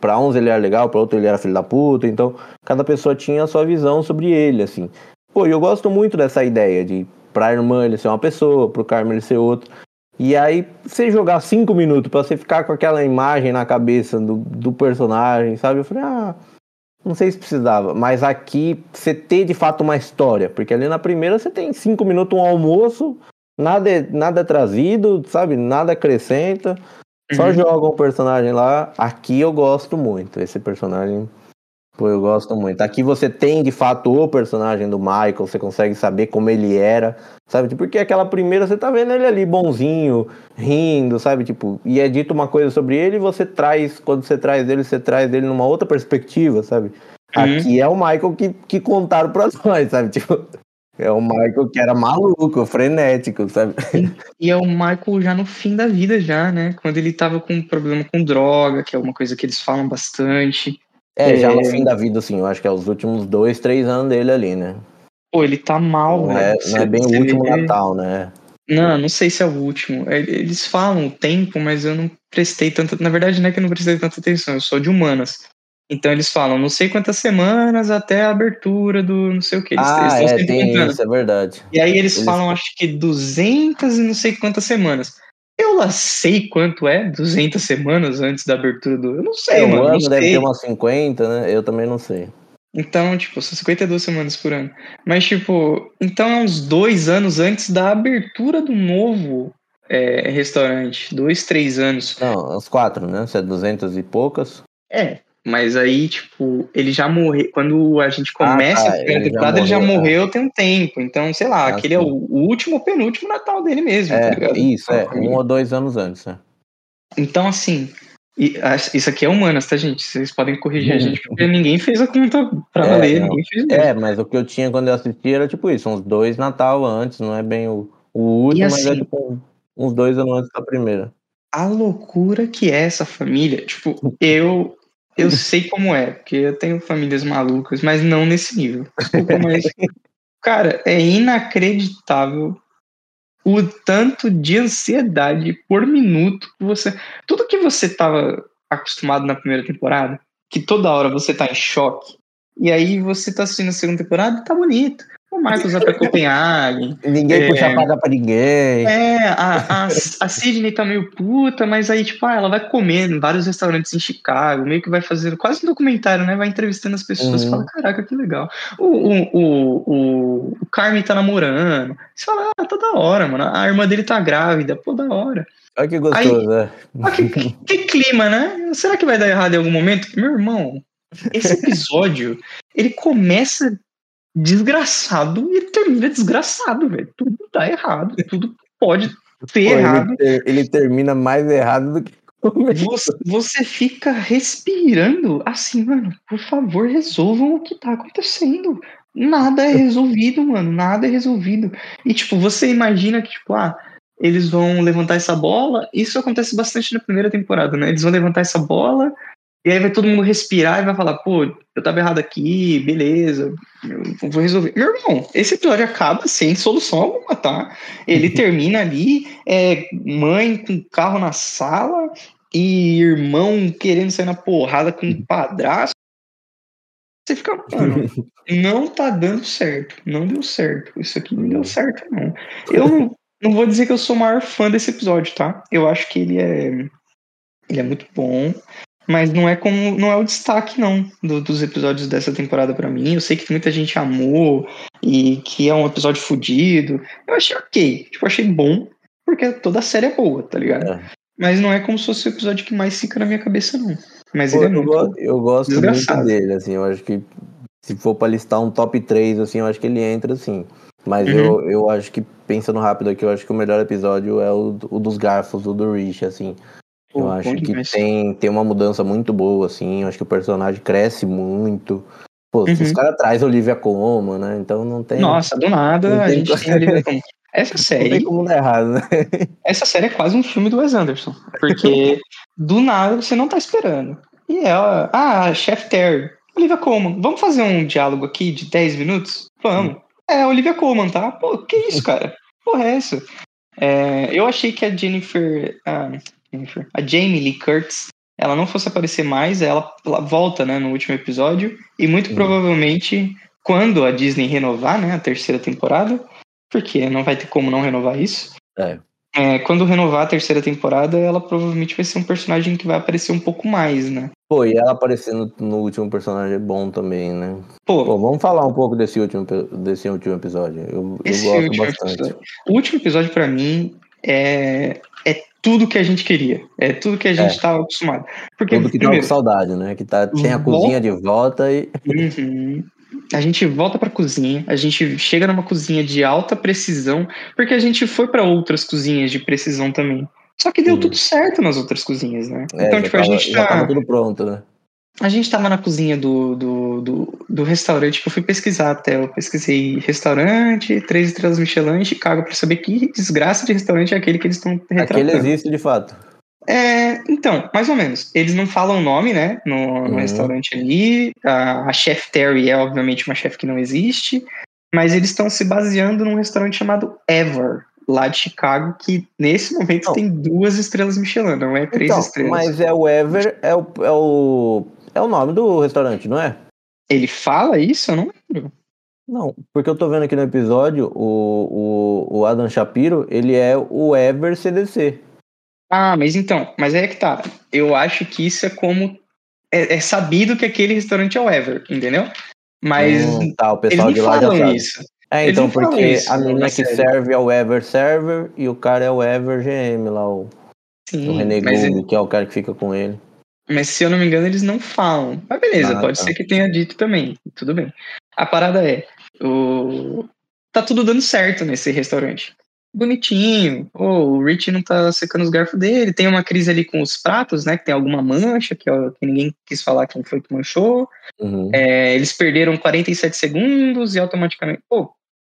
para uns ele era legal, para outro ele era filho da puta. Então, cada pessoa tinha a sua visão sobre ele, assim. Pô, eu gosto muito dessa ideia de pra irmã ele ser uma pessoa, pro Carmen ele ser outro. E aí, você jogar cinco minutos para você ficar com aquela imagem na cabeça do, do personagem, sabe? Eu falei, ah, não sei se precisava. Mas aqui, você ter de fato uma história. Porque ali na primeira você tem cinco minutos, um almoço, nada é, nada é trazido, sabe? Nada acrescenta. Só uhum. joga um personagem lá. Aqui eu gosto muito. Esse personagem Pô, eu gosto muito. Aqui você tem de fato o personagem do Michael, você consegue saber como ele era, sabe? Tipo, porque aquela primeira você tá vendo ele ali bonzinho, rindo, sabe? Tipo, e é dito uma coisa sobre ele e você traz, quando você traz ele, você traz ele numa outra perspectiva, sabe? Uhum. Aqui é o Michael que, que contaram pra nós, sabe? Tipo, é o Michael que era maluco, frenético, sabe? E é o Michael já no fim da vida, já, né? Quando ele tava com problema com droga, que é uma coisa que eles falam bastante. É, já no é. fim da vida, assim, eu acho que é os últimos dois, três anos dele ali, né? Pô, ele tá mal, não É, não é bem o último vê... Natal, né? Não, não sei se é o último. É, eles falam o tempo, mas eu não prestei tanta. Na verdade, não é que eu não prestei tanta atenção, eu sou de humanas. Então eles falam não sei quantas semanas até a abertura do não sei o que. Eles, ah, eles é, tem isso, é verdade. E aí eles, eles, falam, acho que 200 e não sei quantas semanas. Eu lá sei quanto é 200 semanas antes da abertura do. Eu não sei, é, mano. Um ano deve ter umas 50, né? Eu também não sei. Então, tipo, são 52 semanas por ano. Mas, tipo, então é uns dois anos antes da abertura do novo é, restaurante. Dois, três anos. Não, uns quatro, né? Se é 200 e poucas. É, mas aí, tipo, ele já morreu. Quando a gente começa ah, tá, a primeira temporada, ele já morreu tem um tempo. Então, sei lá, ah, aquele sim. é o, último ou penúltimo Natal dele mesmo. É, tá isso, é. Um ou dois anos antes, né? Então, assim, isso aqui é humanas, tá, gente? Vocês podem corrigir a gente, porque ninguém fez a conta pra é, valer, ninguém fez mesmo. É, mas o que eu tinha quando eu assisti era tipo isso, uns dois Natal antes, não é bem o, o último, assim, mas é assim tipo uns dois anos antes da primeira. A loucura que é essa família, tipo, eu eu sei como é, porque eu tenho famílias malucas, mas não nesse nível. Desculpa, mas. cara, é inacreditável o tanto de ansiedade por minuto que você. Tudo que você estava acostumado na primeira temporada, que toda hora você tá em choque, e aí você tá assistindo a segunda temporada e tá bonito. O Marcos vai pra Copenhague. Ninguém É. puxa a paga pra ninguém. É, a, a, a Sidney tá meio puta, mas aí, tipo, ah, ela vai comer em vários restaurantes em Chicago, meio que vai fazer quase um documentário, né? Vai entrevistando as pessoas Uhum. e fala, caraca, que legal. O, o, o, o, o Carmen tá namorando. Você fala, ah, tá da hora, mano. A irmã dele tá grávida, pô, da hora. Olha que gostoso, né? Ah, que, que- que clima, né? Será que vai dar errado em algum momento? Meu irmão, esse episódio, ele começa desgraçado e ele termina desgraçado, velho. Tudo dá errado, tudo pode ter Pô, errado. ele, ter- ele termina mais errado do que começou. Você, você fica respirando assim, mano. Por favor, resolvam o que tá acontecendo. Nada é resolvido, mano. Nada é resolvido. E, tipo, você imagina que, tipo, ah, eles vão levantar essa bola. Isso acontece bastante na primeira temporada, né? Eles vão levantar essa bola. E aí vai todo mundo respirar e vai falar, pô, eu tava errado aqui, beleza, eu vou resolver. Meu irmão, esse episódio acaba sem solução alguma, tá? Ele termina ali, é, mãe com carro na sala e irmão querendo sair na porrada com um padrasto. Você fica, mano, não tá dando certo, não deu certo. Isso aqui não deu certo, não. Eu não, não vou dizer que eu sou o maior fã desse episódio, tá? Eu acho que ele é, ele é muito bom. Mas não é como não é o destaque não do- dos episódios dessa temporada pra mim. Eu sei que muita gente amou e que é um episódio fodido. Eu achei ok, tipo, achei bom porque toda a série é boa, tá ligado? É. Mas não é como se fosse o episódio que mais fica na minha cabeça não. Mas Pô, ele é eu, muito go- eu gosto muito dele, assim, eu acho que se for pra listar um top 3, assim, eu acho que ele entra, assim. Mas Uhum. eu, eu acho que, pensando rápido aqui, eu acho que o melhor episódio é o, o dos garfos, o do Rich, assim. Pô, eu acho que demais. tem, tem uma mudança muito boa, assim, eu acho que o personagem cresce muito. Pô, os Uhum. caras trazem Olivia Colman, né, então não tem, Nossa, do nada a gente tem a Olivia Colman. Essa não tem série, como dar errado, né? essa série é quase um filme do Wes Anderson, porque do nada você não tá esperando. E ela, ah, Chef Terry, Olivia Colman, vamos fazer um diálogo aqui de 10 minutos? Vamos. É, a Olivia Colman, tá? Pô, que isso, cara? Porra, é essa? É, eu achei que a Jennifer, ah, Jennifer, a Jamie Lee Curtis, ela não fosse aparecer mais, ela, ela volta, né, no último episódio, e muito Uhum. provavelmente, quando a Disney renovar, né, a terceira temporada, porque não vai ter como não renovar isso, É. é, quando renovar a terceira temporada, ela provavelmente vai ser um personagem que vai aparecer um pouco mais, né? Pô, e ela aparecendo no último personagem é bom também, né? Pô, Pô, vamos falar um pouco desse último, desse último episódio. Eu, eu gosto bastante. episódio. o último episódio pra mim é tudo que a gente queria. É tudo que a gente É. estava acostumado. Porque, Tudo que tá com primeiro, saudade, né? Que tá, tem a Volta. cozinha de volta e. Uhum. A gente volta pra cozinha, a gente chega numa cozinha de alta precisão, porque a gente foi pra outras cozinhas de precisão também. Só que deu Uhum. tudo certo nas outras cozinhas, né? É, então, tipo, tava, a gente tá. tudo pronto, né? A gente tava na cozinha do, do, do, do restaurante que eu fui pesquisar até. Eu pesquisei restaurante, três estrelas Michelin, Chicago, pra saber que desgraça de restaurante é aquele que eles estão retratando. Aquele existe de fato. É, então, mais ou menos. Eles não falam o nome, né? No, no Uhum. restaurante ali. A, a chef Terry é, obviamente, uma chefe que não existe. Mas eles estão se baseando num restaurante chamado Ever, lá de Chicago, que nesse momento Não. tem duas estrelas Michelin, não é três Então, estrelas. mas é o Ever, é o, é o. É o nome do restaurante, não é? Ele fala isso? Eu não lembro. Não, porque eu tô vendo aqui no episódio, o, o, o Adam Shapiro, ele é o Ever CDC. Ah, mas então, mas é que tá. Eu acho que isso é como. É, é sabido que aquele restaurante é o Ever, entendeu? Mas Hum, tá, o pessoal de lá já sabe. isso. É, então, porque isso a na menina que série. serve é o Ever Server e o cara é o Ever GM lá, o, o Sim, René mas, Gould, que é o cara que fica com ele. Mas se eu não me engano, eles não falam. Mas beleza, Ah, pode tá. ser que tenha dito também. Tudo bem. A parada é. O... Tá tudo dando certo nesse restaurante. Bonitinho. Oh, o Rich não tá secando os garfos dele. Tem uma crise ali com os pratos, né? Que tem alguma mancha, que, ó, que ninguém quis falar quem foi que manchou. Uhum. É, eles perderam 47 segundos e automaticamente. Pô,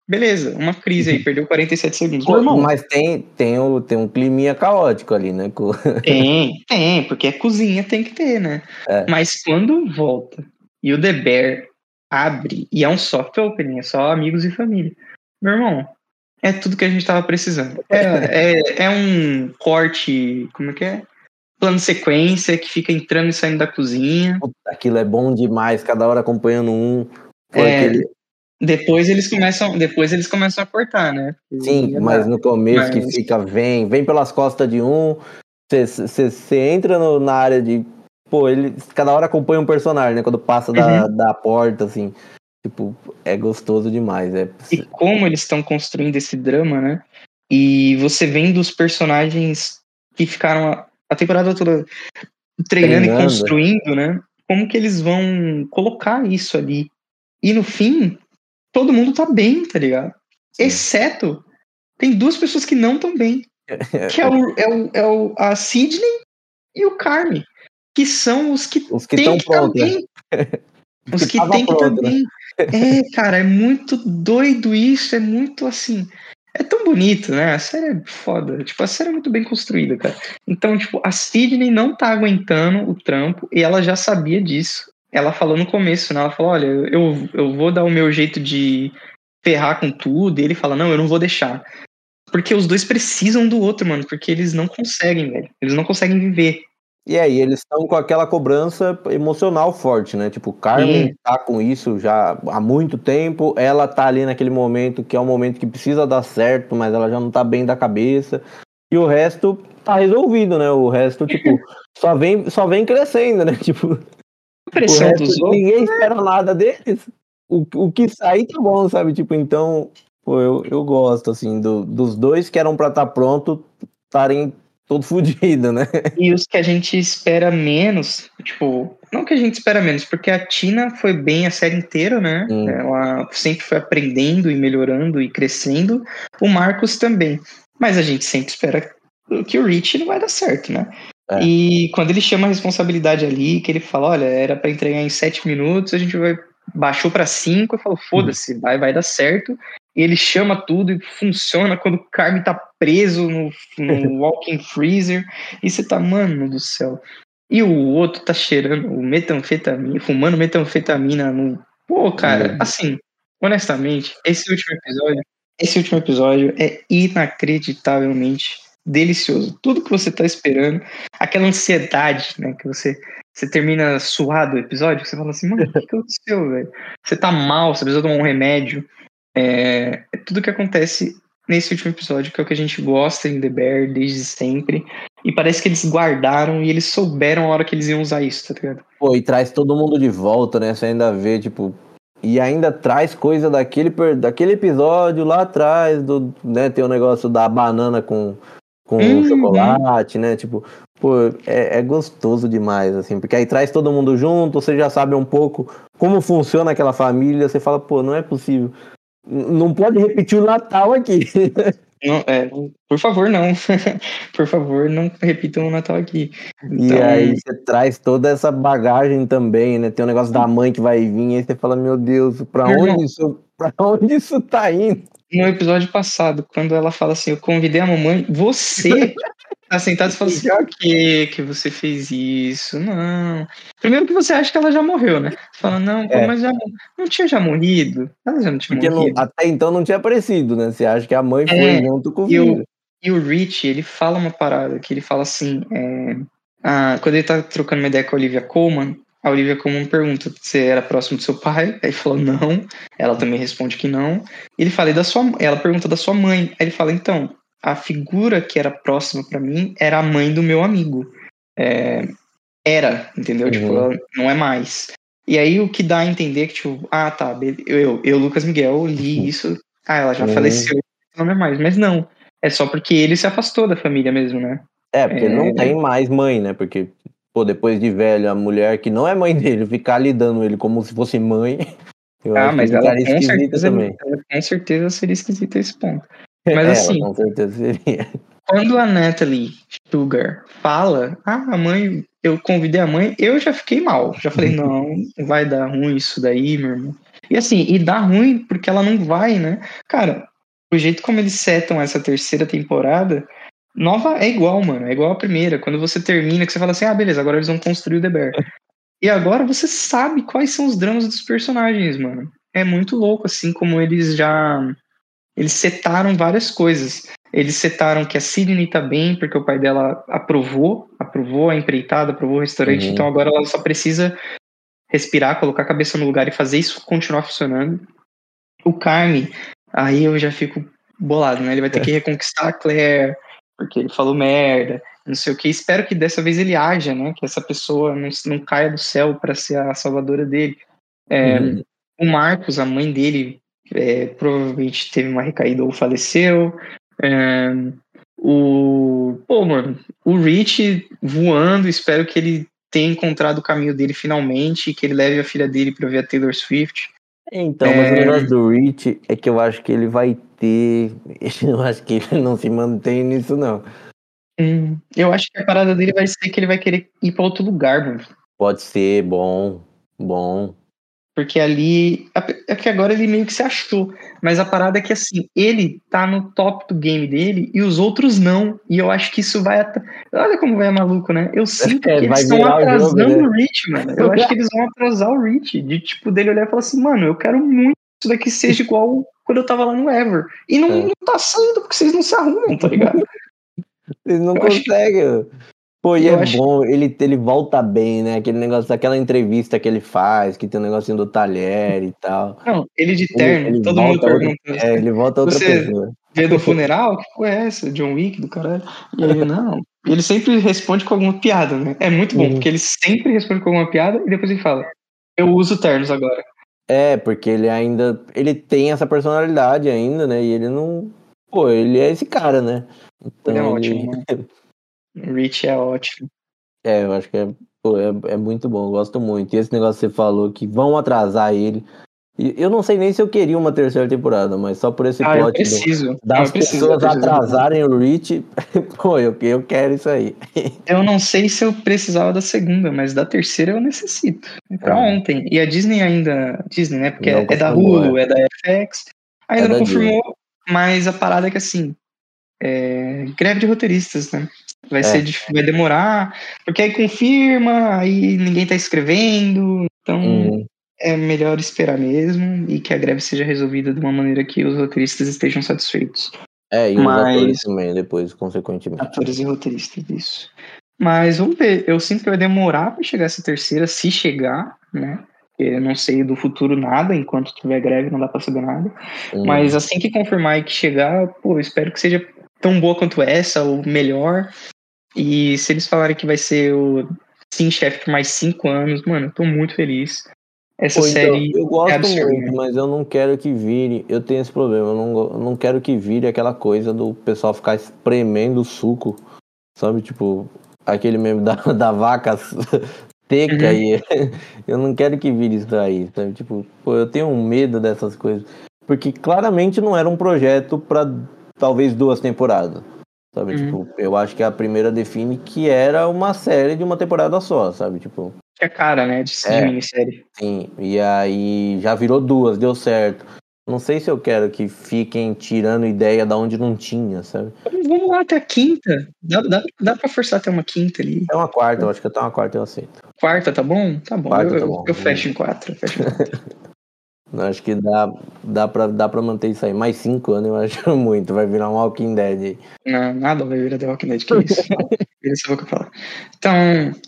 beleza, uma crise aí, perdeu 47 segundos. Pô. Mas tem, tem, o, tem um climinha caótico ali, né? Tem, tem, porque é cozinha, tem que ter, né? É. Mas quando volta e o The Bear abre, e é um soft opening, é só amigos e família. Meu irmão, é tudo que a gente tava precisando. É, é, é um corte, como é que é? Plano sequência que fica entrando e saindo da cozinha. Puta, Aquilo é bom demais, cada hora acompanhando um. Foi É. aquele, Depois eles começam, depois eles começam a cortar, né? Sim, mas no começo que Mas- fica, vem, vem pelas costas de um, você entra no- na área de. Pô, ele cada hora acompanha um personagem, né? Quando passa da, Uhum. da porta, assim. Tipo, é gostoso demais. É, E como eles estão construindo esse drama, né? E você vendo os personagens que ficaram a, a temporada toda treinando, Treinando. e construindo, né? Como que eles vão colocar isso ali? E no fim, todo mundo tá bem, tá ligado? Exceto tem duas pessoas que não estão bem. Que é, o, é, o, é o, a Sidney e o Carmen. Que são os que Os que tem estão que estar prontos. né? bem. Os que tem que estar pronto, né? bem. É, cara, é muito doido isso, é muito assim. É tão bonito, né? A série é foda. Tipo, a série é muito bem construída, cara. Então, tipo, a Sidney não tá aguentando o trampo e ela já sabia disso. Ela falou no começo, né? Ela falou: olha, eu, eu vou dar o meu jeito de ferrar com tudo. E ele fala: não, eu não vou deixar. Porque os dois precisam do outro, mano. Porque eles não conseguem, velho. Eles não conseguem viver. E aí, eles estão com aquela cobrança emocional forte, né? Tipo, Carmen Sim. tá com isso já há muito tempo, ela tá ali naquele momento que é um momento que precisa dar certo, mas ela já não tá bem da cabeça. E o resto tá resolvido, né? O resto, tipo, só vem, só vem crescendo, né? Tipo, Resto, dos outros. ninguém espera nada deles. O, o que sair tá bom, sabe? Tipo, então, pô, eu, eu gosto, assim, do- dos dois que eram pra estar pronto estarem todo fodido, né? E os que a gente espera menos, tipo, não que a gente espera menos, porque a Tina foi bem a série inteira, né? Hum. Ela sempre foi aprendendo e melhorando e crescendo. O Marcos também. Mas a gente sempre espera que o Rich não vai dar certo, né? É. E quando ele chama a responsabilidade ali, que ele fala, olha, era pra entregar em sete minutos, a gente vai baixou pra cinco e falou, foda-se, vai, vai dar certo. E ele chama tudo e funciona quando o Carmen tá preso no, no walking freezer. E você tá, mano do céu. E o outro tá cheirando o metanfetamina, fumando metanfetamina no. Pô, cara, Uhum. assim, honestamente, esse último episódio, esse último episódio é inacreditavelmente delicioso. Tudo que você tá esperando, aquela ansiedade, né, que você você termina suado o episódio, você fala assim, mano, o que aconteceu, velho? Você tá mal, você precisa tomar um remédio. É, é tudo que acontece nesse último episódio, que é o que a gente gosta em The Bear desde sempre. E parece que eles guardaram e eles souberam a hora que eles iam usar isso, tá ligado? Pô, e traz todo mundo de volta, né? Você ainda vê, tipo. E ainda traz coisa daquele, daquele episódio lá atrás, do, né? Tem o negócio da banana com, com Uhum. chocolate, né? Tipo, pô, é, é gostoso demais, assim, porque aí traz todo mundo junto, você já sabe um pouco como funciona aquela família, você fala, pô, não é possível. Não pode repetir o Natal aqui. Não, é, por favor, não. por favor, não repitam o Natal aqui. E Então, aí você traz toda essa bagagem também, né? Tem o negócio da mãe que vai vir, aí você fala, meu Deus, pra onde isso, pra onde isso tá indo? No episódio passado, quando ela fala assim, eu convidei a mamãe, você tá sentado e fala assim, por que você fez isso? Não. Primeiro que você acha que ela já morreu, né? Você fala, não, pô, É. mas já não tinha já morrido? Ela já não tinha Porque não- morrido. até então não tinha aparecido, né? Você acha que a mãe foi É, junto com e o- filho. E o Rich, ele fala uma parada que ele fala assim, é, ah, quando ele tá trocando uma ideia com a Olivia Colman, a Olivia Colman pergunta se você era próximo do seu pai, aí ele falou não, ela também responde que não. Ele fala, da sua ela pergunta da sua mãe, aí ele fala, então, a figura que era próxima pra mim era a mãe do meu amigo. É, era, entendeu? Uhum. Tipo, ela não é mais. E aí o que dá a entender que, tipo, ah, tá, eu, eu, eu, Lucas Miguel, li isso, ah, ela já Uhum. faleceu, não é mais. Mas não, é só porque ele se afastou da família mesmo, né? É, porque é. não tem mais mãe, né? Porque, pô, depois de velho, a mulher que não é mãe dele ficar lidando ele como se fosse mãe. Eu ah, mas ela com esquisita certeza, também. ela com certeza seria esquisita esse ponto. Mas Ela, assim, com certeza seria. quando a Natalie Sugar fala, ah, a mãe, eu convidei a mãe, eu já fiquei mal. Já falei, não, vai dar ruim isso daí, meu irmão. E assim, e dá ruim porque ela não vai, né? Cara, o jeito como eles setam essa terceira temporada, nova é igual, mano. É igual a primeira. Quando você termina, que você fala assim, ah, beleza, agora eles vão construir o The Bear. E agora você sabe quais são os dramas dos personagens, mano. É muito louco, assim, como eles já. Eles setaram várias coisas. Eles setaram que a Sidney tá bem, porque o pai dela aprovou, aprovou a empreitada, aprovou o restaurante, Uhum. então agora ela só precisa respirar, colocar a cabeça no lugar e fazer isso continuar funcionando. o Carme, aí eu já fico bolado, né? Ele vai ter que reconquistar a Claire, porque ele falou merda, não sei o que. Espero que dessa vez ele haja, né? Que essa pessoa não, não caia do céu para ser a salvadora dele. É, Uhum. O Marcos, a mãe dele, é, provavelmente teve uma recaída ou faleceu. É, o. Pô, mano, o Rich voando, espero que ele tenha encontrado o caminho dele finalmente e que ele leve a filha dele pra ver a Taylor Swift. Então, mas É. o negócio do Rich é que eu acho que ele vai ter. Eu acho que ele não se mantém nisso, não. Hum, eu acho que a parada dele vai ser que ele vai querer ir pra outro lugar, mano. Pode ser bom, bom. Porque ali. É que agora ele meio que se achou. Mas a parada é que assim, ele tá no top do game dele e os outros não. E eu acho que isso vai. At... Olha como vai maluco, né? Eu sinto É, que eles estão virar o atrasando jogo, né? o Rich, mano. Eu acho que eles vão atrasar o Rich. De tipo, dele olhar e falar assim, mano, eu quero muito que isso daqui seja igual quando eu tava lá no Ever. E não, É. não tá saindo porque vocês não se arrumam, tá ligado? Eles não Eu acho- conseguem. Pô, e Eu é acho- bom, ele, ele volta bem, né? Aquele negócio daquela entrevista que ele faz, que tem um negocinho do talher e tal. Não, ele de Ele- terno, ele todo mundo outra- perguntando. É, ele volta outra Você- pessoa. Dia do funeral? Que porra é essa? John Wick do caralho? E ele, não. E ele sempre responde com alguma piada, né? É muito bom, Uhum. porque ele sempre responde com alguma piada e depois ele fala: Eu uso ternos agora. É, porque ele ainda. Ele tem essa personalidade ainda, né? E ele não. Pô, ele é esse cara, né? Então, Ele é ótimo, né? O Rich é ótimo. É, eu acho que é, pô, é, é muito bom, eu gosto muito. E esse negócio que você falou que vão atrasar ele. E eu não sei nem se eu queria uma terceira temporada, mas só por esse Ah, plot do- preciso. Não, das eu preciso pessoas atrasarem o Rich, pô, eu, eu quero isso aí. Eu não sei se eu precisava da segunda, mas da terceira eu necessito. É pra É. ontem. E a Disney ainda. Disney, né? Porque é, é da Hulu, é. da FX. Ainda É não confirmou, mas a parada é que assim. É, greve de roteiristas, né? Vai, É. ser, vai demorar, porque aí confirma, aí ninguém tá escrevendo, então Hum, é melhor esperar mesmo e que a greve seja resolvida de uma maneira que os roteiristas estejam satisfeitos. é, e os Mas- atores também, depois, consequentemente. Atores e roteiristas, isso. Mas vamos ver, eu sinto que vai demorar para chegar essa terceira, se chegar, né? Eu não sei do futuro nada, enquanto tiver greve não dá para saber nada. Hum, Mas assim que confirmar e que chegar, pô, eu espero que seja tão boa quanto essa, ou melhor. E se eles falarem que vai ser o Sim Chef por mais cinco anos, mano, eu tô muito feliz. Essa Pô, então, série. eu gosto é absurda, muito, mas eu não quero que vire. Eu tenho esse problema, eu não, eu não quero que vire aquela coisa do pessoal ficar espremendo o suco, sabe? Tipo, aquele meme da, da vaca seca Uhum. e eu não quero que vire isso aí, sabe? Tipo, pô, eu tenho um medo dessas coisas. Porque claramente não era um projeto pra talvez duas temporadas. Sabe? Uhum. Tipo, eu acho que a primeira define que era uma série de uma temporada só, sabe? Tipo, Que é cara, né? De, É. minissérie. Sim, e aí já virou duas, deu certo. Não sei se eu quero que fiquem tirando ideia da onde não tinha, sabe? Vamos lá até a quinta. Dá, dá, dá pra forçar até uma quinta ali. É uma quarta, eu acho que até uma quarta eu aceito. Quarta, tá bom? Tá bom. Quarta eu, tá eu- bom. eu fecho em quatro. eu fecho em quatro. Eu acho que dá, dá, pra, dá pra manter isso aí. Mais cinco anos eu acho muito. Vai virar um Walking Dead aí. Não, nada vai virar The Walking Dead, que isso. Essa boca pra lá. Então,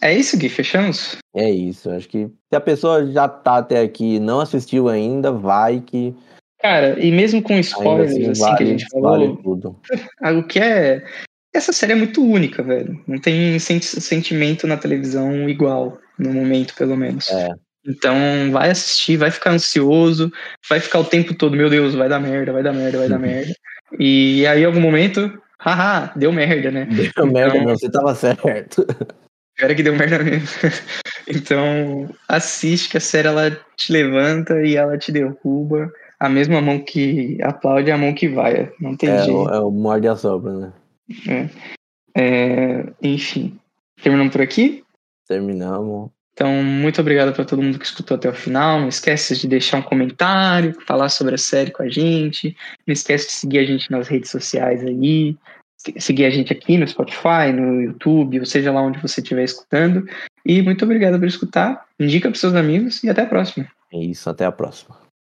é isso, Gui? Fechamos? É isso. eu Acho que se a pessoa já tá até aqui e não assistiu ainda, vai que Cara, e mesmo com ainda spoilers, assim assim, que a vale, gente falou, vale tudo. algo que é. Essa série é muito única, velho. Não tem senti- sentimento na televisão igual, no momento, pelo menos. É. Então, vai assistir, vai ficar ansioso, vai ficar o tempo todo, meu Deus, vai dar merda, vai dar merda, vai dar merda. E aí, em algum momento, haha, deu merda, né? Deu merda, não, você tava certo. Pior é que deu merda mesmo. então, assiste que a série ela te levanta e ela te derruba. A mesma mão que aplaude é a mão que vai. Não tem É, jeito. o, é o morde a sobra, né? É, enfim, terminamos por aqui. Terminamos. Então, muito obrigado para todo mundo que escutou até o final. Não esquece de deixar um comentário, falar sobre a série com a gente. Não esquece de seguir a gente nas redes sociais aí. Seguir a gente aqui no Spotify, no YouTube, ou seja lá onde você estiver escutando. E muito obrigado por escutar. Indica para seus amigos e até a próxima. É isso, até a próxima.